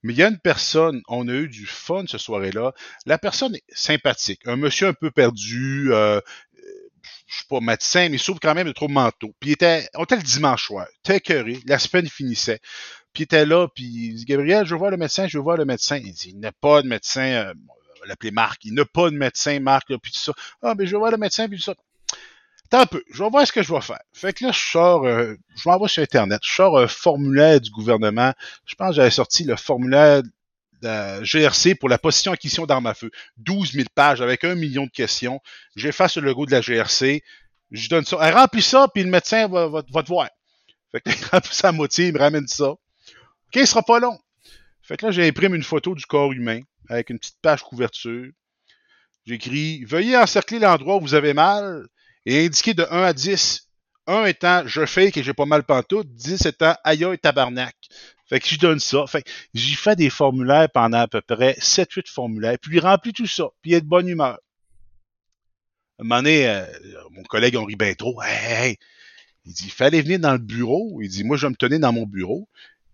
mais il y a une personne, on a eu du fun ce soir-là. La personne est sympathique, un monsieur un peu perdu, euh, je suis pas médecin, mais il souffre quand même de trop de manteau. Puis il était, on était le dimanche soir, était écœuré, la semaine finissait. Puis il était là, puis il dit, Gabriel, je veux voir le médecin, je veux voir le médecin. Il dit, il n'a pas de médecin, euh, on Marc, il n'a pas de médecin, Marc, là, puis tout ça. Ah, mais je veux voir le médecin, puis tout ça. Attends un peu, je vais voir ce que je vais faire. Fait que là, je sors, euh, je m'envoie sur Internet, je sors un formulaire du gouvernement. Je pense que j'avais sorti le formulaire GRC pour la position acquisition d'armes à feu. 12 000 pages avec un million de questions. J'efface le logo de la GRC. Je donne ça. Elle remplit ça, puis le médecin va, te voir. Fait que il remplit ça à moitié, il me ramène ça. OK, il sera pas long. Fait que là, j'imprime une photo du corps humain avec une petite page couverture. J'écris Veuillez encercler l'endroit où vous avez mal et indiquer de 1 à 10. 1 étant je fake et j'ai pas mal pantoute, 10 étant aïe tabarnak. Fait que je donne ça. Fait que j'y fais des formulaires pendant à peu près 7-8 formulaires, puis il remplit tout ça, puis il est de bonne humeur. Un moment donné, euh, mon collègue Henri hey, il dit, il fallait venir dans le bureau. Il dit, moi, je vais me tenir dans mon bureau,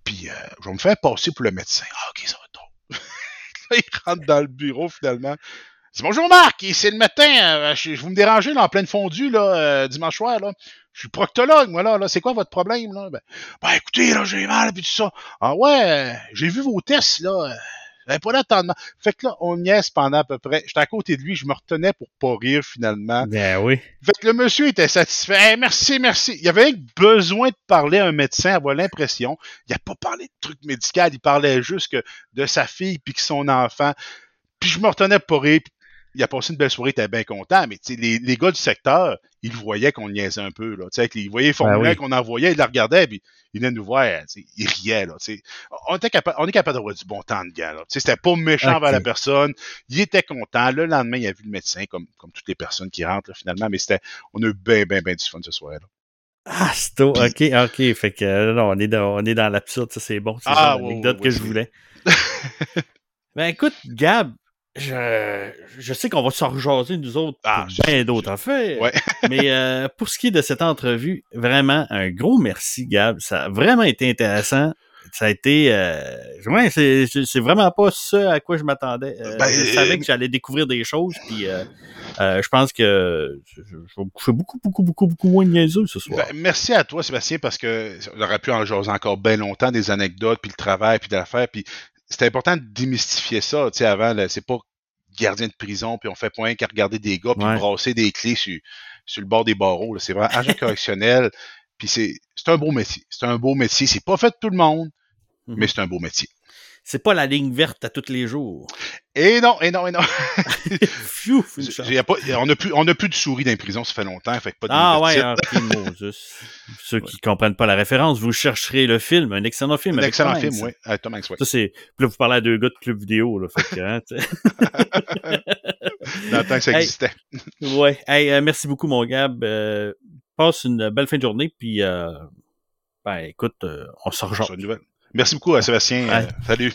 puis euh, je vais me faire passer pour le médecin. Ah, ok, ça va trop. là, il rentre dans le bureau, finalement. Il dit, bonjour Marc, c'est le matin, euh, je, vous me dérangez là, en pleine fondue, là, dimanche soir, là je suis proctologue, moi, là. là c'est quoi votre problème, là? Ben, ben écoutez, là, j'ai mal, puis tout ça. Ah ouais, j'ai vu vos tests, là. J'avais pas d'attendement. Fait que là, on niaise pendant à peu près. J'étais à côté de lui, je me retenais pour pas rire, finalement. Ben oui. Fait que le monsieur était satisfait. merci, merci. Il avait besoin de parler à un médecin, avoir l'impression. Il a pas parlé de trucs médicaux, il parlait juste que de sa fille puis que son enfant. Puis je me retenais pour rire il a passé une belle soirée, il était bien content, mais les, les gars du secteur, ils voyaient qu'on niaisait un peu. Là, ils voyaient les ben formulaires qu'on envoyait, ils la regardaient, puis ils venaient nous voir, ils riaient. Là, on, était capable, on est capable d'avoir du bon temps de gars. C'était pas méchant okay. vers la personne. Il était content. Le lendemain, il a vu le médecin, comme, comme toutes les personnes qui rentrent finalement, mais c'était on a eu bien, bien, bien du fun ce soir-là. Ah, c'est OK, OK. Fait que on est dans, on est dans l'absurde, ça c'est bon. C'est ah, l'anecdote que je voulais. ben écoute, Gab, je, je sais qu'on va se rejaser, nous autres, ah, pour bien d'autres affaires. Ouais. mais euh, pour ce qui est de cette entrevue, vraiment, un gros merci, Gab. Ça a vraiment été intéressant. Ça a été... Euh, ouais, c'est, vraiment pas ce à quoi je m'attendais. Euh, ben, je savais que j'allais découvrir des choses, puis euh, je pense que je, je vais coucher beaucoup, beaucoup, beaucoup, beaucoup moins niaiseux ce soir. Ben, merci à toi, Sébastien, parce que on aurait pu en jaser encore bien longtemps, des anecdotes, puis le travail, puis de l'affaire, puis c'est important de démystifier ça. Tu sais, avant, c'est pas gardien de prison, puis on fait point qu'à regarder des gars, puis brasser des clés sur, sur le bord des barreaux. C'est vraiment agent correctionnel. Puis c'est un beau métier. C'est un beau métier. C'est pas fait de tout le monde, mm-hmm. mais c'est un beau métier c'est pas la ligne verte à tous les jours. Et non, et non, et non. pas, on n'a plus, on a plus de souris dans les prisons, ça fait longtemps, fait pas de Ah ouais, okay, Ceux qui comprennent pas la référence, vous chercherez le film, un excellent film. Un excellent film, oui. Tom Hanks, Ça, c'est, puis là, vous parlez à deux gars de club vidéo, là, fait que, hein, Dans le temps que ça existait. ouais. Hey, euh, merci beaucoup, mon Gab. Euh, passe une belle fin de journée, puis, euh, ben, écoute, on se rejoint. Merci beaucoup, Sébastien. salut.